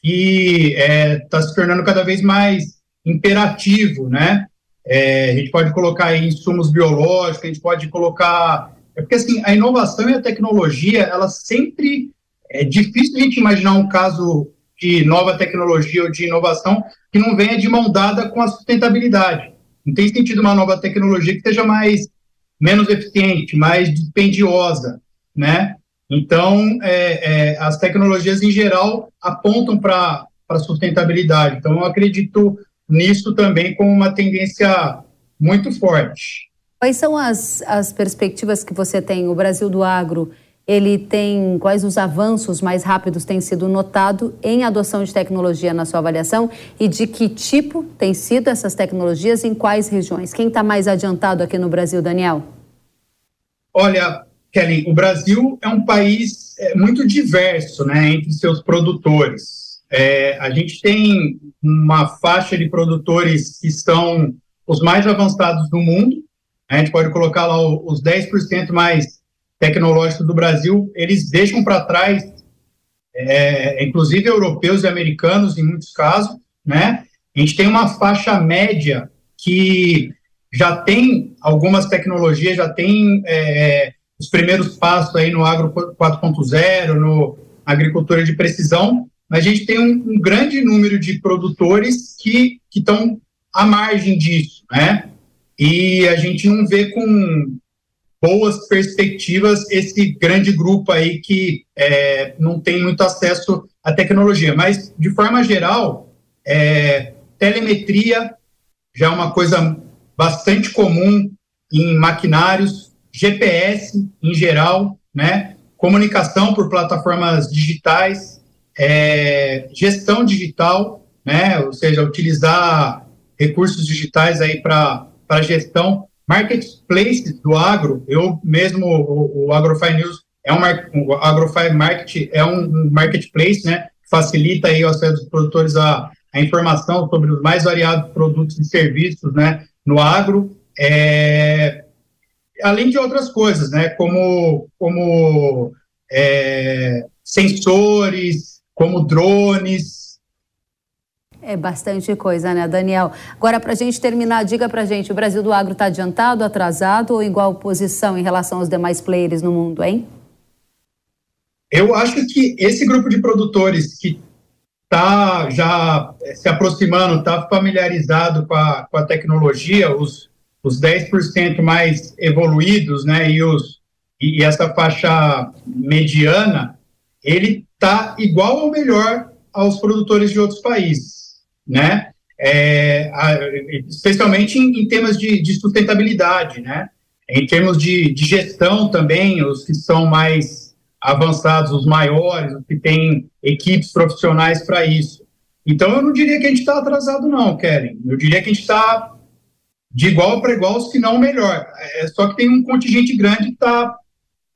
que está é, tá se tornando cada vez mais imperativo, né? É, a gente pode colocar aí insumos biológicos, a gente pode colocar. É porque assim, a inovação e a tecnologia, ela sempre. É difícil a gente imaginar um caso de nova tecnologia ou de inovação que não venha de mão dada com a sustentabilidade. Não tem sentido uma nova tecnologia que seja mais menos eficiente, mais dispendiosa, né? Então, é, é, as tecnologias em geral apontam para a sustentabilidade. Então, eu acredito nisso também como uma tendência muito forte. Quais são as, as perspectivas que você tem? O Brasil do agro, ele tem quais os avanços mais rápidos têm sido notado em adoção de tecnologia na sua avaliação e de que tipo têm sido essas tecnologias em quais regiões? Quem está mais adiantado aqui no Brasil, Daniel? Olha, Kelly, o Brasil é um país é, muito diverso, né, entre seus produtores. É, a gente tem uma faixa de produtores que são os mais avançados do mundo. A gente pode colocar lá os 10% mais tecnológicos do Brasil. Eles deixam para trás, é, inclusive europeus e americanos, em muitos casos. Né? A gente tem uma faixa média que já tem algumas tecnologias, já tem é, os primeiros passos aí no agro 4.0, no agricultura de precisão, a gente tem um, um grande número de produtores que estão à margem disso, né? E a gente não vê com boas perspectivas esse grande grupo aí que é, não tem muito acesso à tecnologia. Mas, de forma geral, é, telemetria já é uma coisa bastante comum em maquinários, GPS em geral, né? comunicação por plataformas digitais, é, gestão digital, né? ou seja, utilizar recursos digitais aí para gestão, marketplace do agro, eu mesmo, o, o AgroFi News é um, o AgroFi Market é um marketplace, né, facilita aí o acesso dos produtores a, a informação sobre os mais variados produtos e serviços, né, no agro, é, além de outras coisas, né, como, como é, sensores, como drones. É bastante coisa, né, Daniel? Agora, para a gente terminar, diga para a gente, o Brasil do agro está adiantado, atrasado ou igual posição em relação aos demais players no mundo, hein? Eu acho que esse grupo de produtores que está já se aproximando, está familiarizado com a, com a tecnologia, os, os 10% mais evoluídos, né, e, os, e essa faixa mediana, ele está igual ou melhor aos produtores de outros países, né, é, a, especialmente em, em temas de, de, sustentabilidade, né, em termos de, de gestão também, os que são mais avançados, os maiores, os que têm equipes profissionais para isso. Então, eu não diria que a gente está atrasado, não, Kellen. Eu diria que a gente está de igual para igual, se não melhor. É, só que tem um contingente grande que, tá,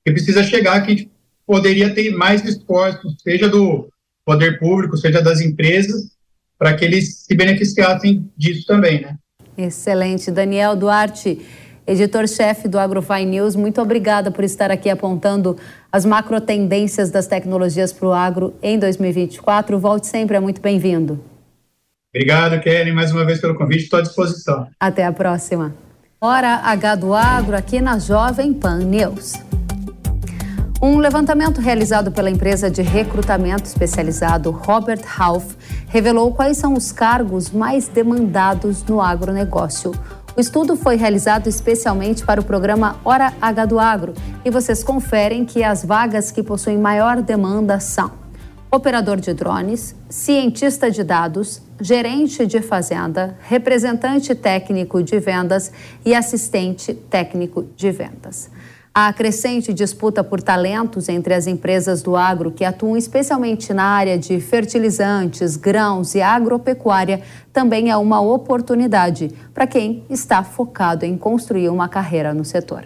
que precisa chegar, que a gente poderia ter mais esforços, seja do poder público, seja das empresas, para que eles se beneficiassem disso também, né? Excelente. Daniel Duarte, editor-chefe do AgroFi News, muito obrigada por estar aqui apontando as macro tendências das tecnologias para o agro em 2024. Volte sempre, é muito bem-vindo. Obrigado, Kelly, mais uma vez pelo convite, estou à disposição. Até a próxima. Hora H do Agro aqui na Jovem Pan News. Um levantamento realizado pela empresa de recrutamento especializado Robert Half revelou quais são os cargos mais demandados no agronegócio. O estudo foi realizado especialmente para o programa Hora H do Agro e vocês conferem que as vagas que possuem maior demanda são operador de drones, cientista de dados, gerente de fazenda, representante técnico de vendas e assistente técnico de vendas. A crescente disputa por talentos entre as empresas do agro que atuam especialmente na área de fertilizantes, grãos e agropecuária também é uma oportunidade para quem está focado em construir uma carreira no setor.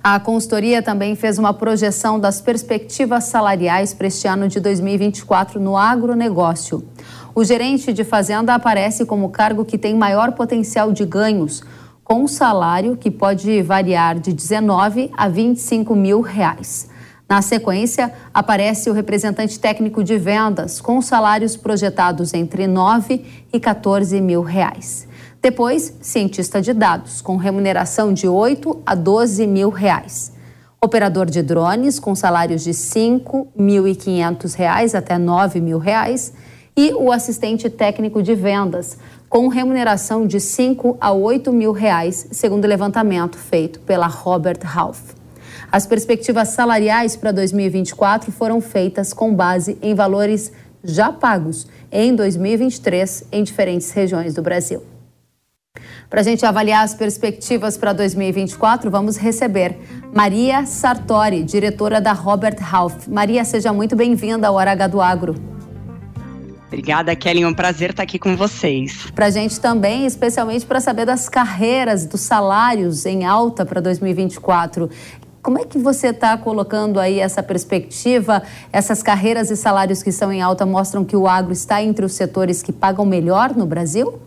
A consultoria também fez uma projeção das perspectivas salariais para este ano de 2024 no agronegócio. O gerente de fazenda aparece como cargo que tem maior potencial de ganhos, com salário que pode variar de 19 a 25 mil reais. Na sequência, aparece o representante técnico de vendas, com salários projetados entre 9 e 14 mil reais. Depois, cientista de dados, com remuneração de 8 a 12 mil reais. Operador de drones, com salários de 5.500 reais até 9 mil reais. E o assistente técnico de vendas, com remuneração de 5 a 8 mil reais, segundo o levantamento feito pela Robert Half. As perspectivas salariais para 2024 foram feitas com base em valores já pagos em 2023 em diferentes regiões do Brasil. Para a gente avaliar as perspectivas para 2024, vamos receber Maria Sartori, diretora da Robert Half. Maria, seja muito bem-vinda ao Hora H do Agro. Obrigada, Kelly. É um prazer estar aqui com vocês. Para a gente também, especialmente para saber das carreiras, dos salários em alta para 2024. Como é que você está colocando aí essa perspectiva? Essas carreiras e salários que estão em alta mostram que o agro está entre os setores que pagam melhor no Brasil?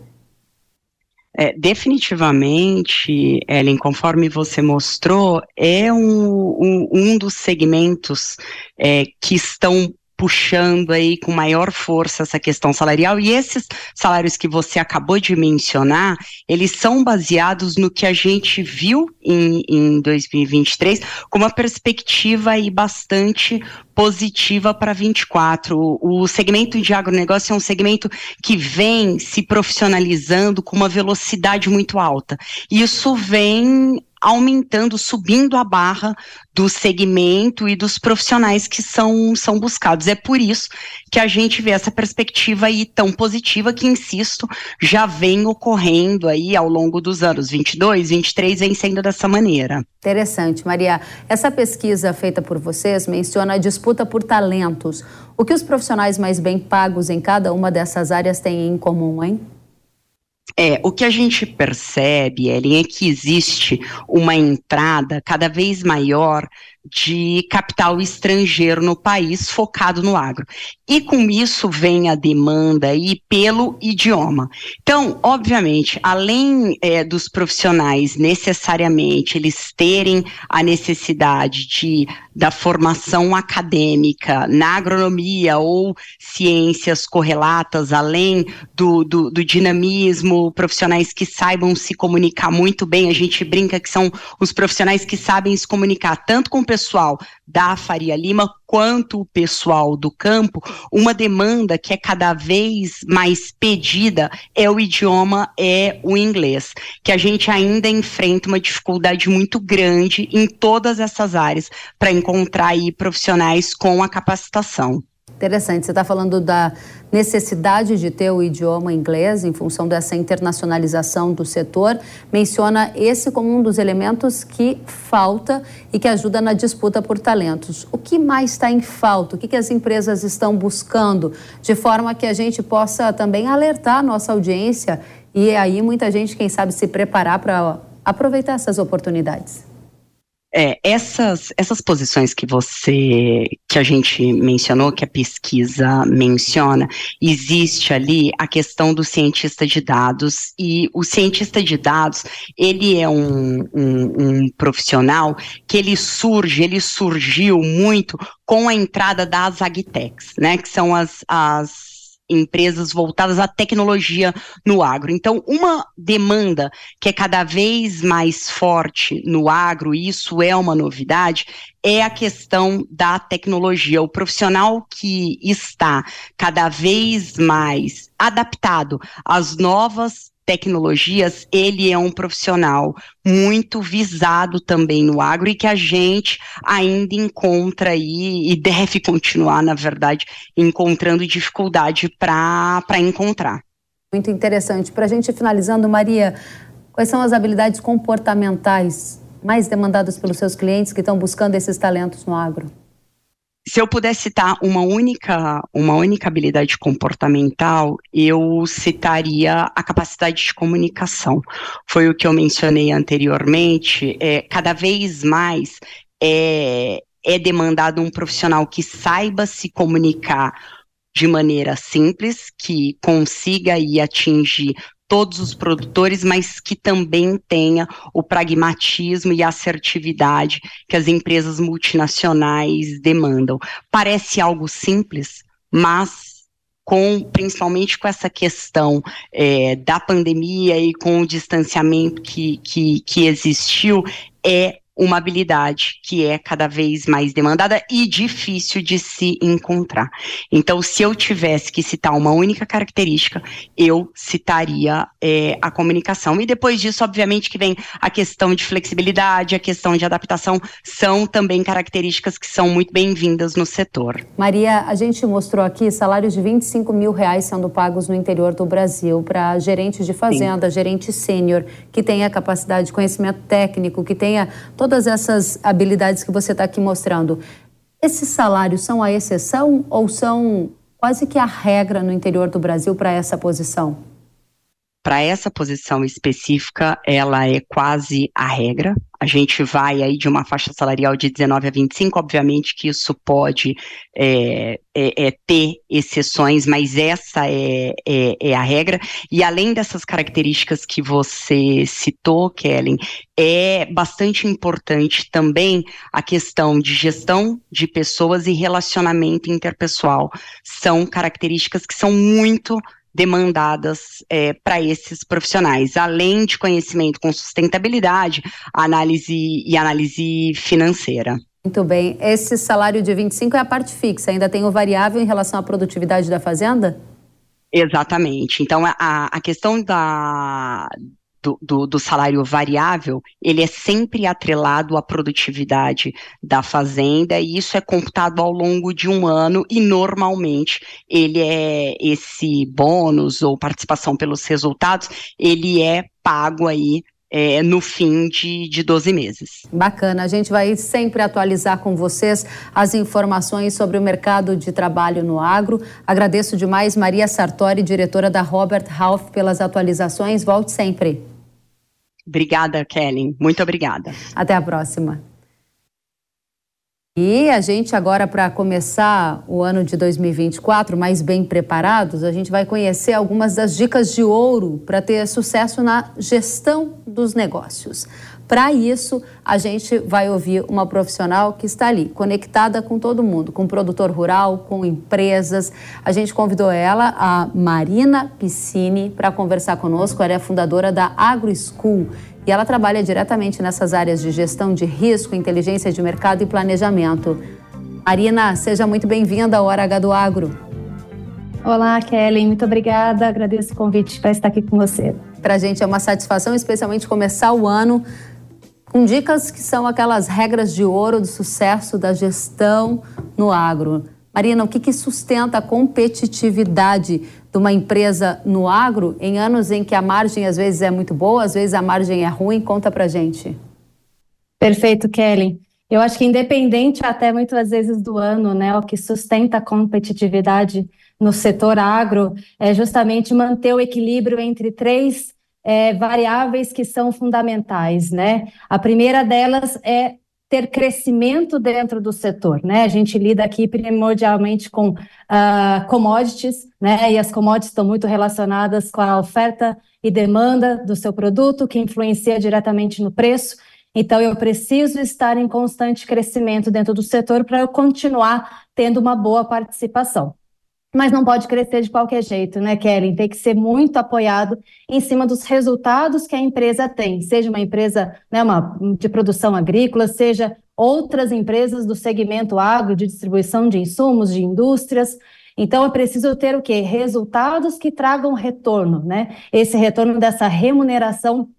É, definitivamente, Ellen, conforme você mostrou, é um, um, um dos segmentos é, que estão puxando aí com maior força essa questão salarial e esses salários que você acabou de mencionar, eles são baseados no que a gente viu em, em 2023 com uma perspectiva aí bastante positiva para 24. O, o segmento de agronegócio é um segmento que vem se profissionalizando com uma velocidade muito alta. Isso vem aumentando, subindo a barra do segmento e dos profissionais que são, são buscados. É por isso que a gente vê essa perspectiva aí tão positiva que, insisto, já vem ocorrendo aí ao longo dos anos 22, 23, vem sendo dessa maneira. Interessante, Maria. Essa pesquisa feita por vocês menciona a disputa por talentos. O que os profissionais mais bem pagos em cada uma dessas áreas têm em comum, hein? É, o que a gente percebe, Ellen, é que existe uma entrada cada vez maior de capital estrangeiro no país focado no agro. E com isso vem a demanda aí pelo idioma. Então, obviamente, além é, dos profissionais necessariamente eles terem a necessidade de da formação acadêmica na agronomia ou ciências correlatas, além do, do, do dinamismo, profissionais que saibam se comunicar muito bem, a gente brinca que são os profissionais que sabem se comunicar tanto com pessoal da Faria Lima quanto o pessoal do campo, uma demanda que é cada vez mais pedida é o idioma, é o inglês, que a gente ainda enfrenta uma dificuldade muito grande em todas essas áreas para encontrar aí profissionais com a capacitação. Interessante, você está falando da necessidade de ter o idioma inglês em função dessa internacionalização do setor. Menciona esse como um dos elementos que falta e que ajuda na disputa por talentos. O que mais está em falta? O que, que as empresas estão buscando? De forma que a gente possa também alertar a nossa audiência e aí muita gente, quem sabe, se preparar para aproveitar essas oportunidades. É, essas, essas posições que você, que a gente mencionou, que a pesquisa menciona, existe ali a questão do cientista de dados, e o cientista de dados, ele é um, um, um profissional que ele surge, ele surgiu muito com a entrada das agtechs, né, que são as, as empresas voltadas à tecnologia no agro. Então, uma demanda que é cada vez mais forte no agro, e isso é uma novidade, é a questão da tecnologia. O profissional que está cada vez mais adaptado às novas tecnologias, ele é um profissional muito visado também no agro e que a gente ainda encontra aí e deve continuar, na verdade, encontrando dificuldade para encontrar. Muito interessante. Para a gente finalizando, Maria, quais são as habilidades comportamentais mais demandadas pelos seus clientes que estão buscando esses talentos no agro? Se eu pudesse citar uma única, uma única habilidade comportamental, eu citaria a capacidade de comunicação. Foi o que eu mencionei anteriormente. É, cada vez mais é, é demandado um profissional que saiba se comunicar de maneira simples, que consiga ir atingir todos os produtores, mas que também tenha o pragmatismo e assertividade que as empresas multinacionais demandam. Parece algo simples, mas com principalmente com essa questão é, da pandemia e com o distanciamento que, que, que existiu, é uma habilidade que é cada vez mais demandada e difícil de se encontrar. Então, se eu tivesse que citar uma única característica, eu citaria é, a comunicação. E depois disso, obviamente, que vem a questão de flexibilidade, a questão de adaptação, são também características que são muito bem-vindas no setor. Maria, a gente mostrou aqui salários de 25 mil reais sendo pagos no interior do Brasil para gerentes de fazenda, Sim. gerente sênior, que tenha capacidade de conhecimento técnico, que tenha toda todas essas habilidades que você está aqui mostrando, esses salários são a exceção ou são quase que a regra no interior do Brasil para essa posição? Para essa posição específica, ela é quase a regra. A gente vai aí de uma faixa salarial de 19 a 25, obviamente que isso pode é, é, é ter exceções, mas essa é, é, é, a regra. E além dessas características que você citou, Kellen, é bastante importante também a questão de gestão de pessoas e relacionamento interpessoal. São características que são muito demandadas é, para esses profissionais, além de conhecimento com sustentabilidade, análise e análise financeira. Muito bem. Esse salário de 25 é a parte fixa, ainda tem o variável em relação à produtividade da fazenda? Exatamente. Então, a, a questão da, do, do, do, salário variável, ele é sempre atrelado à produtividade da fazenda, e isso é computado ao longo de um ano, e normalmente ele é esse bônus ou participação pelos resultados, ele é pago aí é, no fim de, de 12 meses. Bacana, a gente vai sempre atualizar com vocês as informações sobre o mercado de trabalho no agro. Agradeço demais Maria Sartori, diretora da Robert Half, pelas atualizações. Volte sempre. Obrigada, Kelly. Muito obrigada. Até a próxima. E a gente agora, para começar o ano de 2024 mais bem preparados, a gente vai conhecer algumas das dicas de ouro para ter sucesso na gestão dos negócios. Para isso, a gente vai ouvir uma profissional que está ali, conectada com todo mundo, com produtor rural, com empresas. A gente convidou ela, a Marina Piscini, para conversar conosco. Ela é fundadora da AgroSchool e ela trabalha diretamente nessas áreas de gestão de risco, inteligência de mercado e planejamento. Marina, seja muito bem-vinda ao Hora H do Agro. Olá, Kelly, muito obrigada. Agradeço o convite para estar aqui com você. Para a gente é uma satisfação, especialmente começar o ano com dicas que são aquelas regras de ouro do sucesso da gestão no agro. Marina, o que, que sustenta a competitividade de uma empresa no agro em anos em que a margem às vezes é muito boa, às vezes a margem é ruim? Conta pra gente. Perfeito, Kelly. Eu acho que independente até muitas vezes do ano, né, o que sustenta a competitividade no setor agro é justamente manter o equilíbrio entre três é, variáveis que são fundamentais, né? A primeira delas é ter crescimento dentro do setor, né? A gente lida aqui primordialmente com uh, commodities, né? E as commodities estão muito relacionadas com a oferta e demanda do seu produto, que influencia diretamente no preço. Então, eu preciso estar em constante crescimento dentro do setor para eu continuar tendo uma boa participação mas não pode crescer de qualquer jeito, né, Kellen? Tem que ser muito apoiado em cima dos resultados que a empresa tem, seja uma empresa né, uma, de produção agrícola, seja outras empresas do segmento agro, de distribuição de insumos, de indústrias. Então, é preciso ter o quê? Resultados que tragam retorno, né? Esse retorno dessa remuneração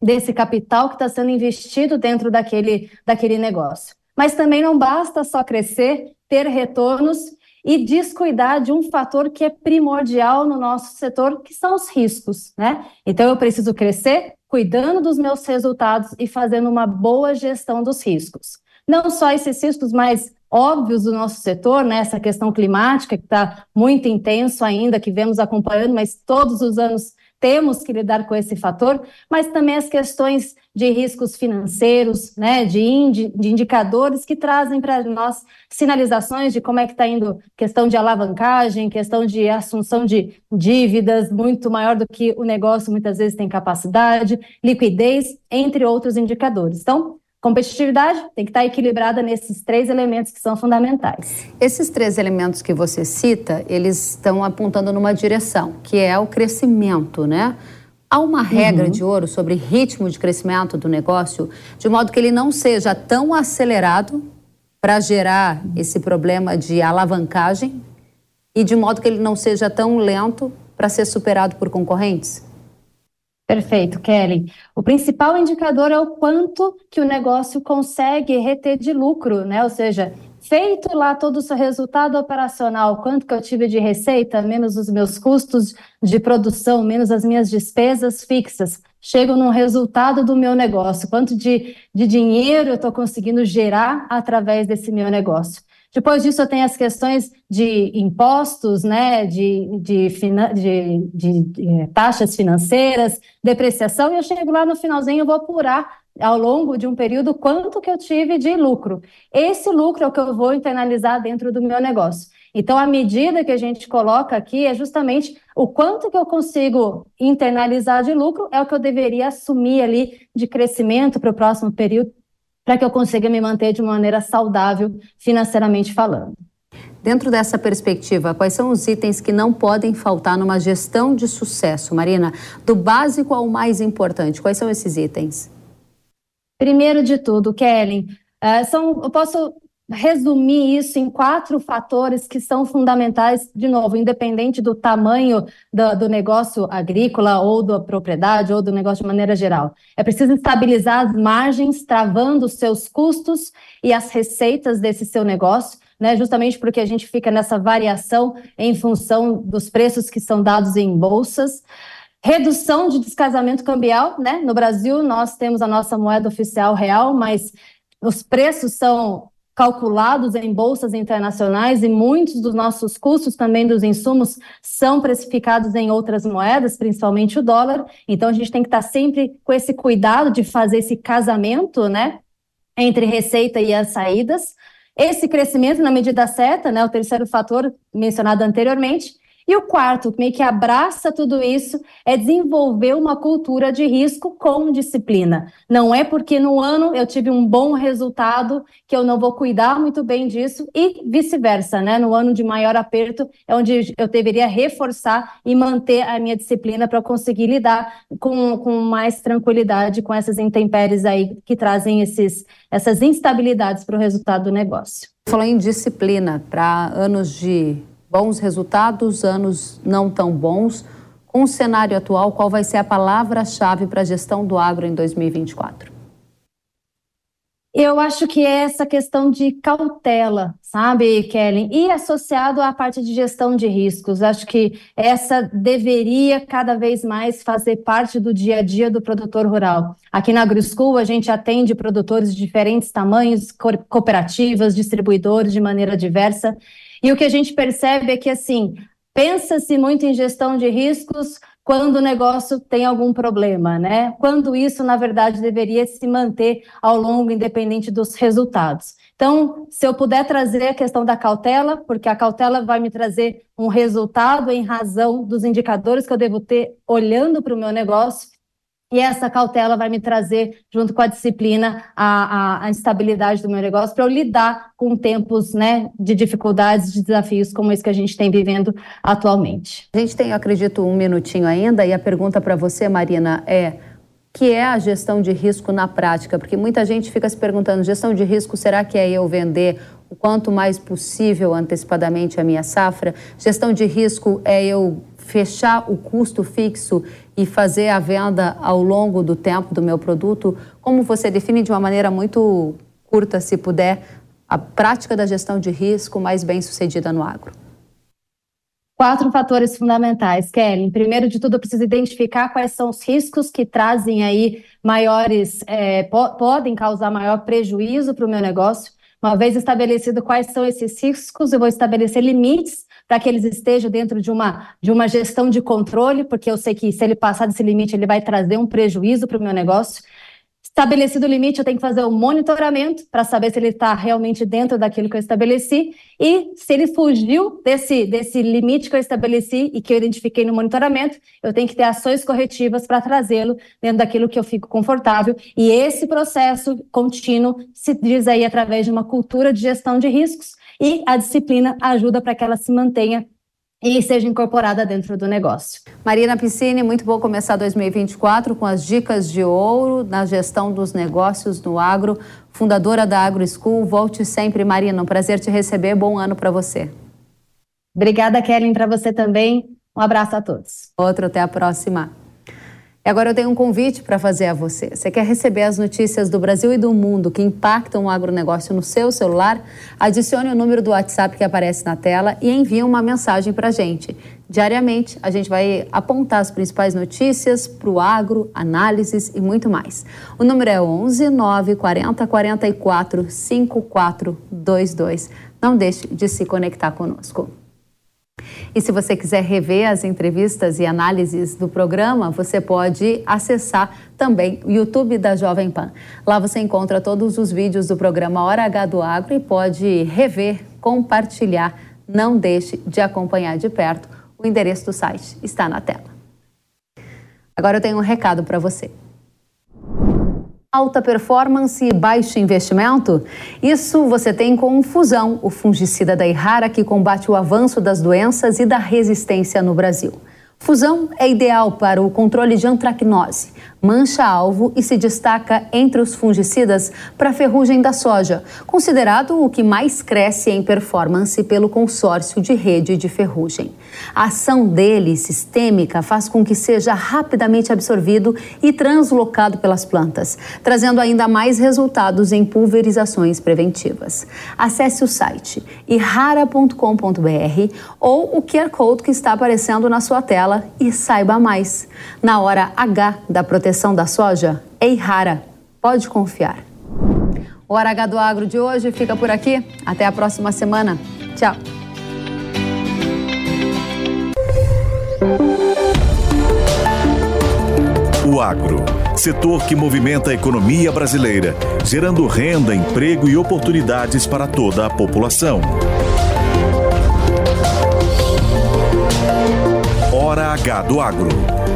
desse capital que está sendo investido dentro daquele, daquele negócio. Mas também não basta só crescer, ter retornos e descuidar de um fator que é primordial no nosso setor, que são os riscos, né? Então eu preciso crescer cuidando dos meus resultados e fazendo uma boa gestão dos riscos. Não só esses riscos mais óbvios do nosso setor, né? Essa questão climática que está muito intenso ainda, que vemos acompanhando, mas todos os anos temos que lidar com esse fator, mas também as questões de riscos financeiros, né, de, indi, de indicadores que trazem para nós sinalizações de como é que está indo questão de alavancagem, questão de assunção de dívidas muito maior do que o negócio muitas vezes tem capacidade, liquidez, entre outros indicadores. Então, competitividade tem que estar equilibrada nesses três elementos que são fundamentais. Esses três elementos que você cita, eles estão apontando numa direção, que é o crescimento, né? Há uma regra uhum. de ouro sobre ritmo de crescimento do negócio, de modo que ele não seja tão acelerado para gerar esse problema de alavancagem e de modo que ele não seja tão lento para ser superado por concorrentes? Perfeito, Kelly. O principal indicador é o quanto que o negócio consegue reter de lucro, né? Ou seja, feito lá todo o seu resultado operacional, quanto que eu tive de receita, menos os meus custos de produção, menos as minhas despesas fixas, chego no resultado do meu negócio, quanto de, de dinheiro eu estou conseguindo gerar através desse meu negócio. Depois disso, tenho as questões de impostos, né, de, de, de, de, de eh, taxas financeiras, depreciação, e eu chego lá no finalzinho, eu vou apurar ao longo de um período quanto que eu tive de lucro. Esse lucro é o que eu vou internalizar dentro do meu negócio. Então, a medida que a gente coloca aqui é justamente o quanto que eu consigo internalizar de lucro é o que eu deveria assumir ali de crescimento para o próximo período, para que eu consiga me manter de maneira saudável financeiramente falando. Dentro dessa perspectiva, quais são os itens que não podem faltar numa gestão de sucesso, Marina? Do básico ao mais importante, quais são esses itens? Primeiro de tudo, Kellen, uh, são, eu posso resumir isso em quatro fatores que são fundamentais, de novo, independente do tamanho do, do, negócio agrícola ou da propriedade ou do negócio de maneira geral. É preciso estabilizar as margens, travando os seus custos e as receitas desse seu negócio. Né, justamente porque a gente fica nessa variação em função dos preços que são dados em bolsas. Redução de descasamento cambial, né? No Brasil, nós temos a nossa moeda oficial real, mas os preços são calculados em bolsas internacionais e muitos dos nossos custos também dos insumos são precificados em outras moedas, principalmente o dólar. Então a gente tem que estar sempre com esse cuidado de fazer esse casamento, né, entre receita e as saídas. Esse crescimento na medida certa, né, o terceiro fator mencionado anteriormente, e o quarto, meio que abraça tudo isso, é desenvolver uma cultura de risco com disciplina. Não é porque no ano eu tive um bom resultado que eu não vou cuidar muito bem disso e vice-versa, né? No ano de maior aperto é onde eu deveria reforçar e manter a minha disciplina para conseguir lidar com, com mais tranquilidade com essas intempéries aí que trazem esses, essas instabilidades para o resultado do negócio. Falou em disciplina para anos de bons resultados, anos não tão bons. Com o cenário atual, qual vai ser a palavra-chave para a gestão do agro em 2024? Eu acho que é essa questão de cautela, sabe, Kellen? E associado à parte de gestão de riscos. Acho que essa deveria cada vez mais fazer parte do dia a dia do produtor rural. Aqui na AgroSchool, a gente atende produtores de diferentes tamanhos, cooperativas, distribuidores de maneira diversa. E o que a gente percebe é que, assim, pensa-se muito em gestão de riscos quando o negócio tem algum problema, né? Quando isso, na verdade, deveria se manter ao longo, independente dos resultados. Então, se eu puder trazer a questão da cautela, porque a cautela vai me trazer um resultado em razão dos indicadores que eu devo ter olhando para o meu negócio, e essa cautela vai me trazer, junto com a disciplina, a, a, a instabilidade do meu negócio para eu lidar com tempos né, de dificuldades, de desafios como esse que a gente tem vivendo atualmente. A gente tem, acredito, um minutinho ainda, e a pergunta para você, Marina, é que é a gestão de risco na prática? Porque muita gente fica se perguntando: gestão de risco, será que é eu vender o quanto mais possível antecipadamente a minha safra? Gestão de risco é eu fechar o custo fixo e fazer a venda ao longo do tempo do meu produto? Como você define de uma maneira muito curta, se puder, a prática da gestão de risco mais bem sucedida no agro? Quatro fatores fundamentais, Kelly. Primeiro de tudo, eu preciso identificar quais são os riscos que trazem aí maiores, é, po podem causar maior prejuízo para o meu negócio. Uma vez estabelecido quais são esses riscos, eu vou estabelecer limites para que eles estejam dentro de uma, de uma gestão de controle, porque eu sei que se ele passar desse limite, ele vai trazer um prejuízo para o meu negócio. Estabelecido o limite, eu tenho que fazer um monitoramento para saber se ele está realmente dentro daquilo que eu estabeleci e se ele fugiu desse, desse limite que eu estabeleci e que eu identifiquei no monitoramento, eu tenho que ter ações corretivas para trazê-lo dentro daquilo que eu fico confortável. E esse processo contínuo se diz aí através de uma cultura de gestão de riscos e a disciplina ajuda para que ela se mantenha e seja incorporada dentro do negócio. Marina Piscine, muito bom começar 2024 com as dicas de ouro na gestão dos negócios no agro, fundadora da Agro School. Volte sempre, Marina, um prazer te receber. Bom ano para você. Obrigada, Kellen, para você também. Um abraço a todos. Outro, até a próxima. E agora eu tenho um convite para fazer a você. Você quer receber as notícias do Brasil e do mundo que impactam o agronegócio no seu celular? Adicione o número do WhatsApp que aparece na tela e envie uma mensagem para a gente. Diariamente, a gente vai apontar as principais notícias para o agro, análises e muito mais. O número é 11 9 40 44 5422. Não deixe de se conectar conosco. E se você quiser rever as entrevistas e análises do programa, você pode acessar também o YouTube da Jovem Pan. Lá você encontra todos os vídeos do programa Hora H do Agro e pode rever, compartilhar. Não deixe de acompanhar de perto. O endereço do site está na tela. Agora eu tenho um recado para você. Alta performance e baixo investimento? Isso você tem com Fusão, o fungicida da Irrara que combate o avanço das doenças e da resistência no Brasil. Fusão é ideal para o controle de antracnose, mancha-alvo e se destaca entre os fungicidas para a ferrugem da soja, considerado o que mais cresce em performance pelo consórcio de rede de ferrugem. A ação dele, sistêmica, faz com que seja rapidamente absorvido e translocado pelas plantas, trazendo ainda mais resultados em pulverizações preventivas. Acesse o site irrara.com.br ou o QR Code que está aparecendo na sua tela e saiba mais. Na hora H da proteção da soja, é rara. Pode confiar. O Hora H do Agro de hoje fica por aqui. Até a próxima semana. Tchau. O agro, setor que movimenta a economia brasileira, gerando renda, emprego e oportunidades para toda a população. Hora H do Agro,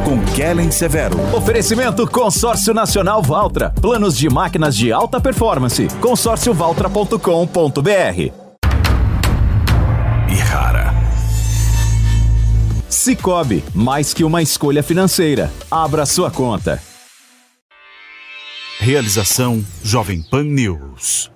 com Kellen Severo. Oferecimento Consórcio Nacional Valtra. Planos de máquinas de alta performance. consórciovaltra.com.br. E rara. Cicobi, mais que uma escolha financeira. Abra sua conta. Realização Jovem Pan News.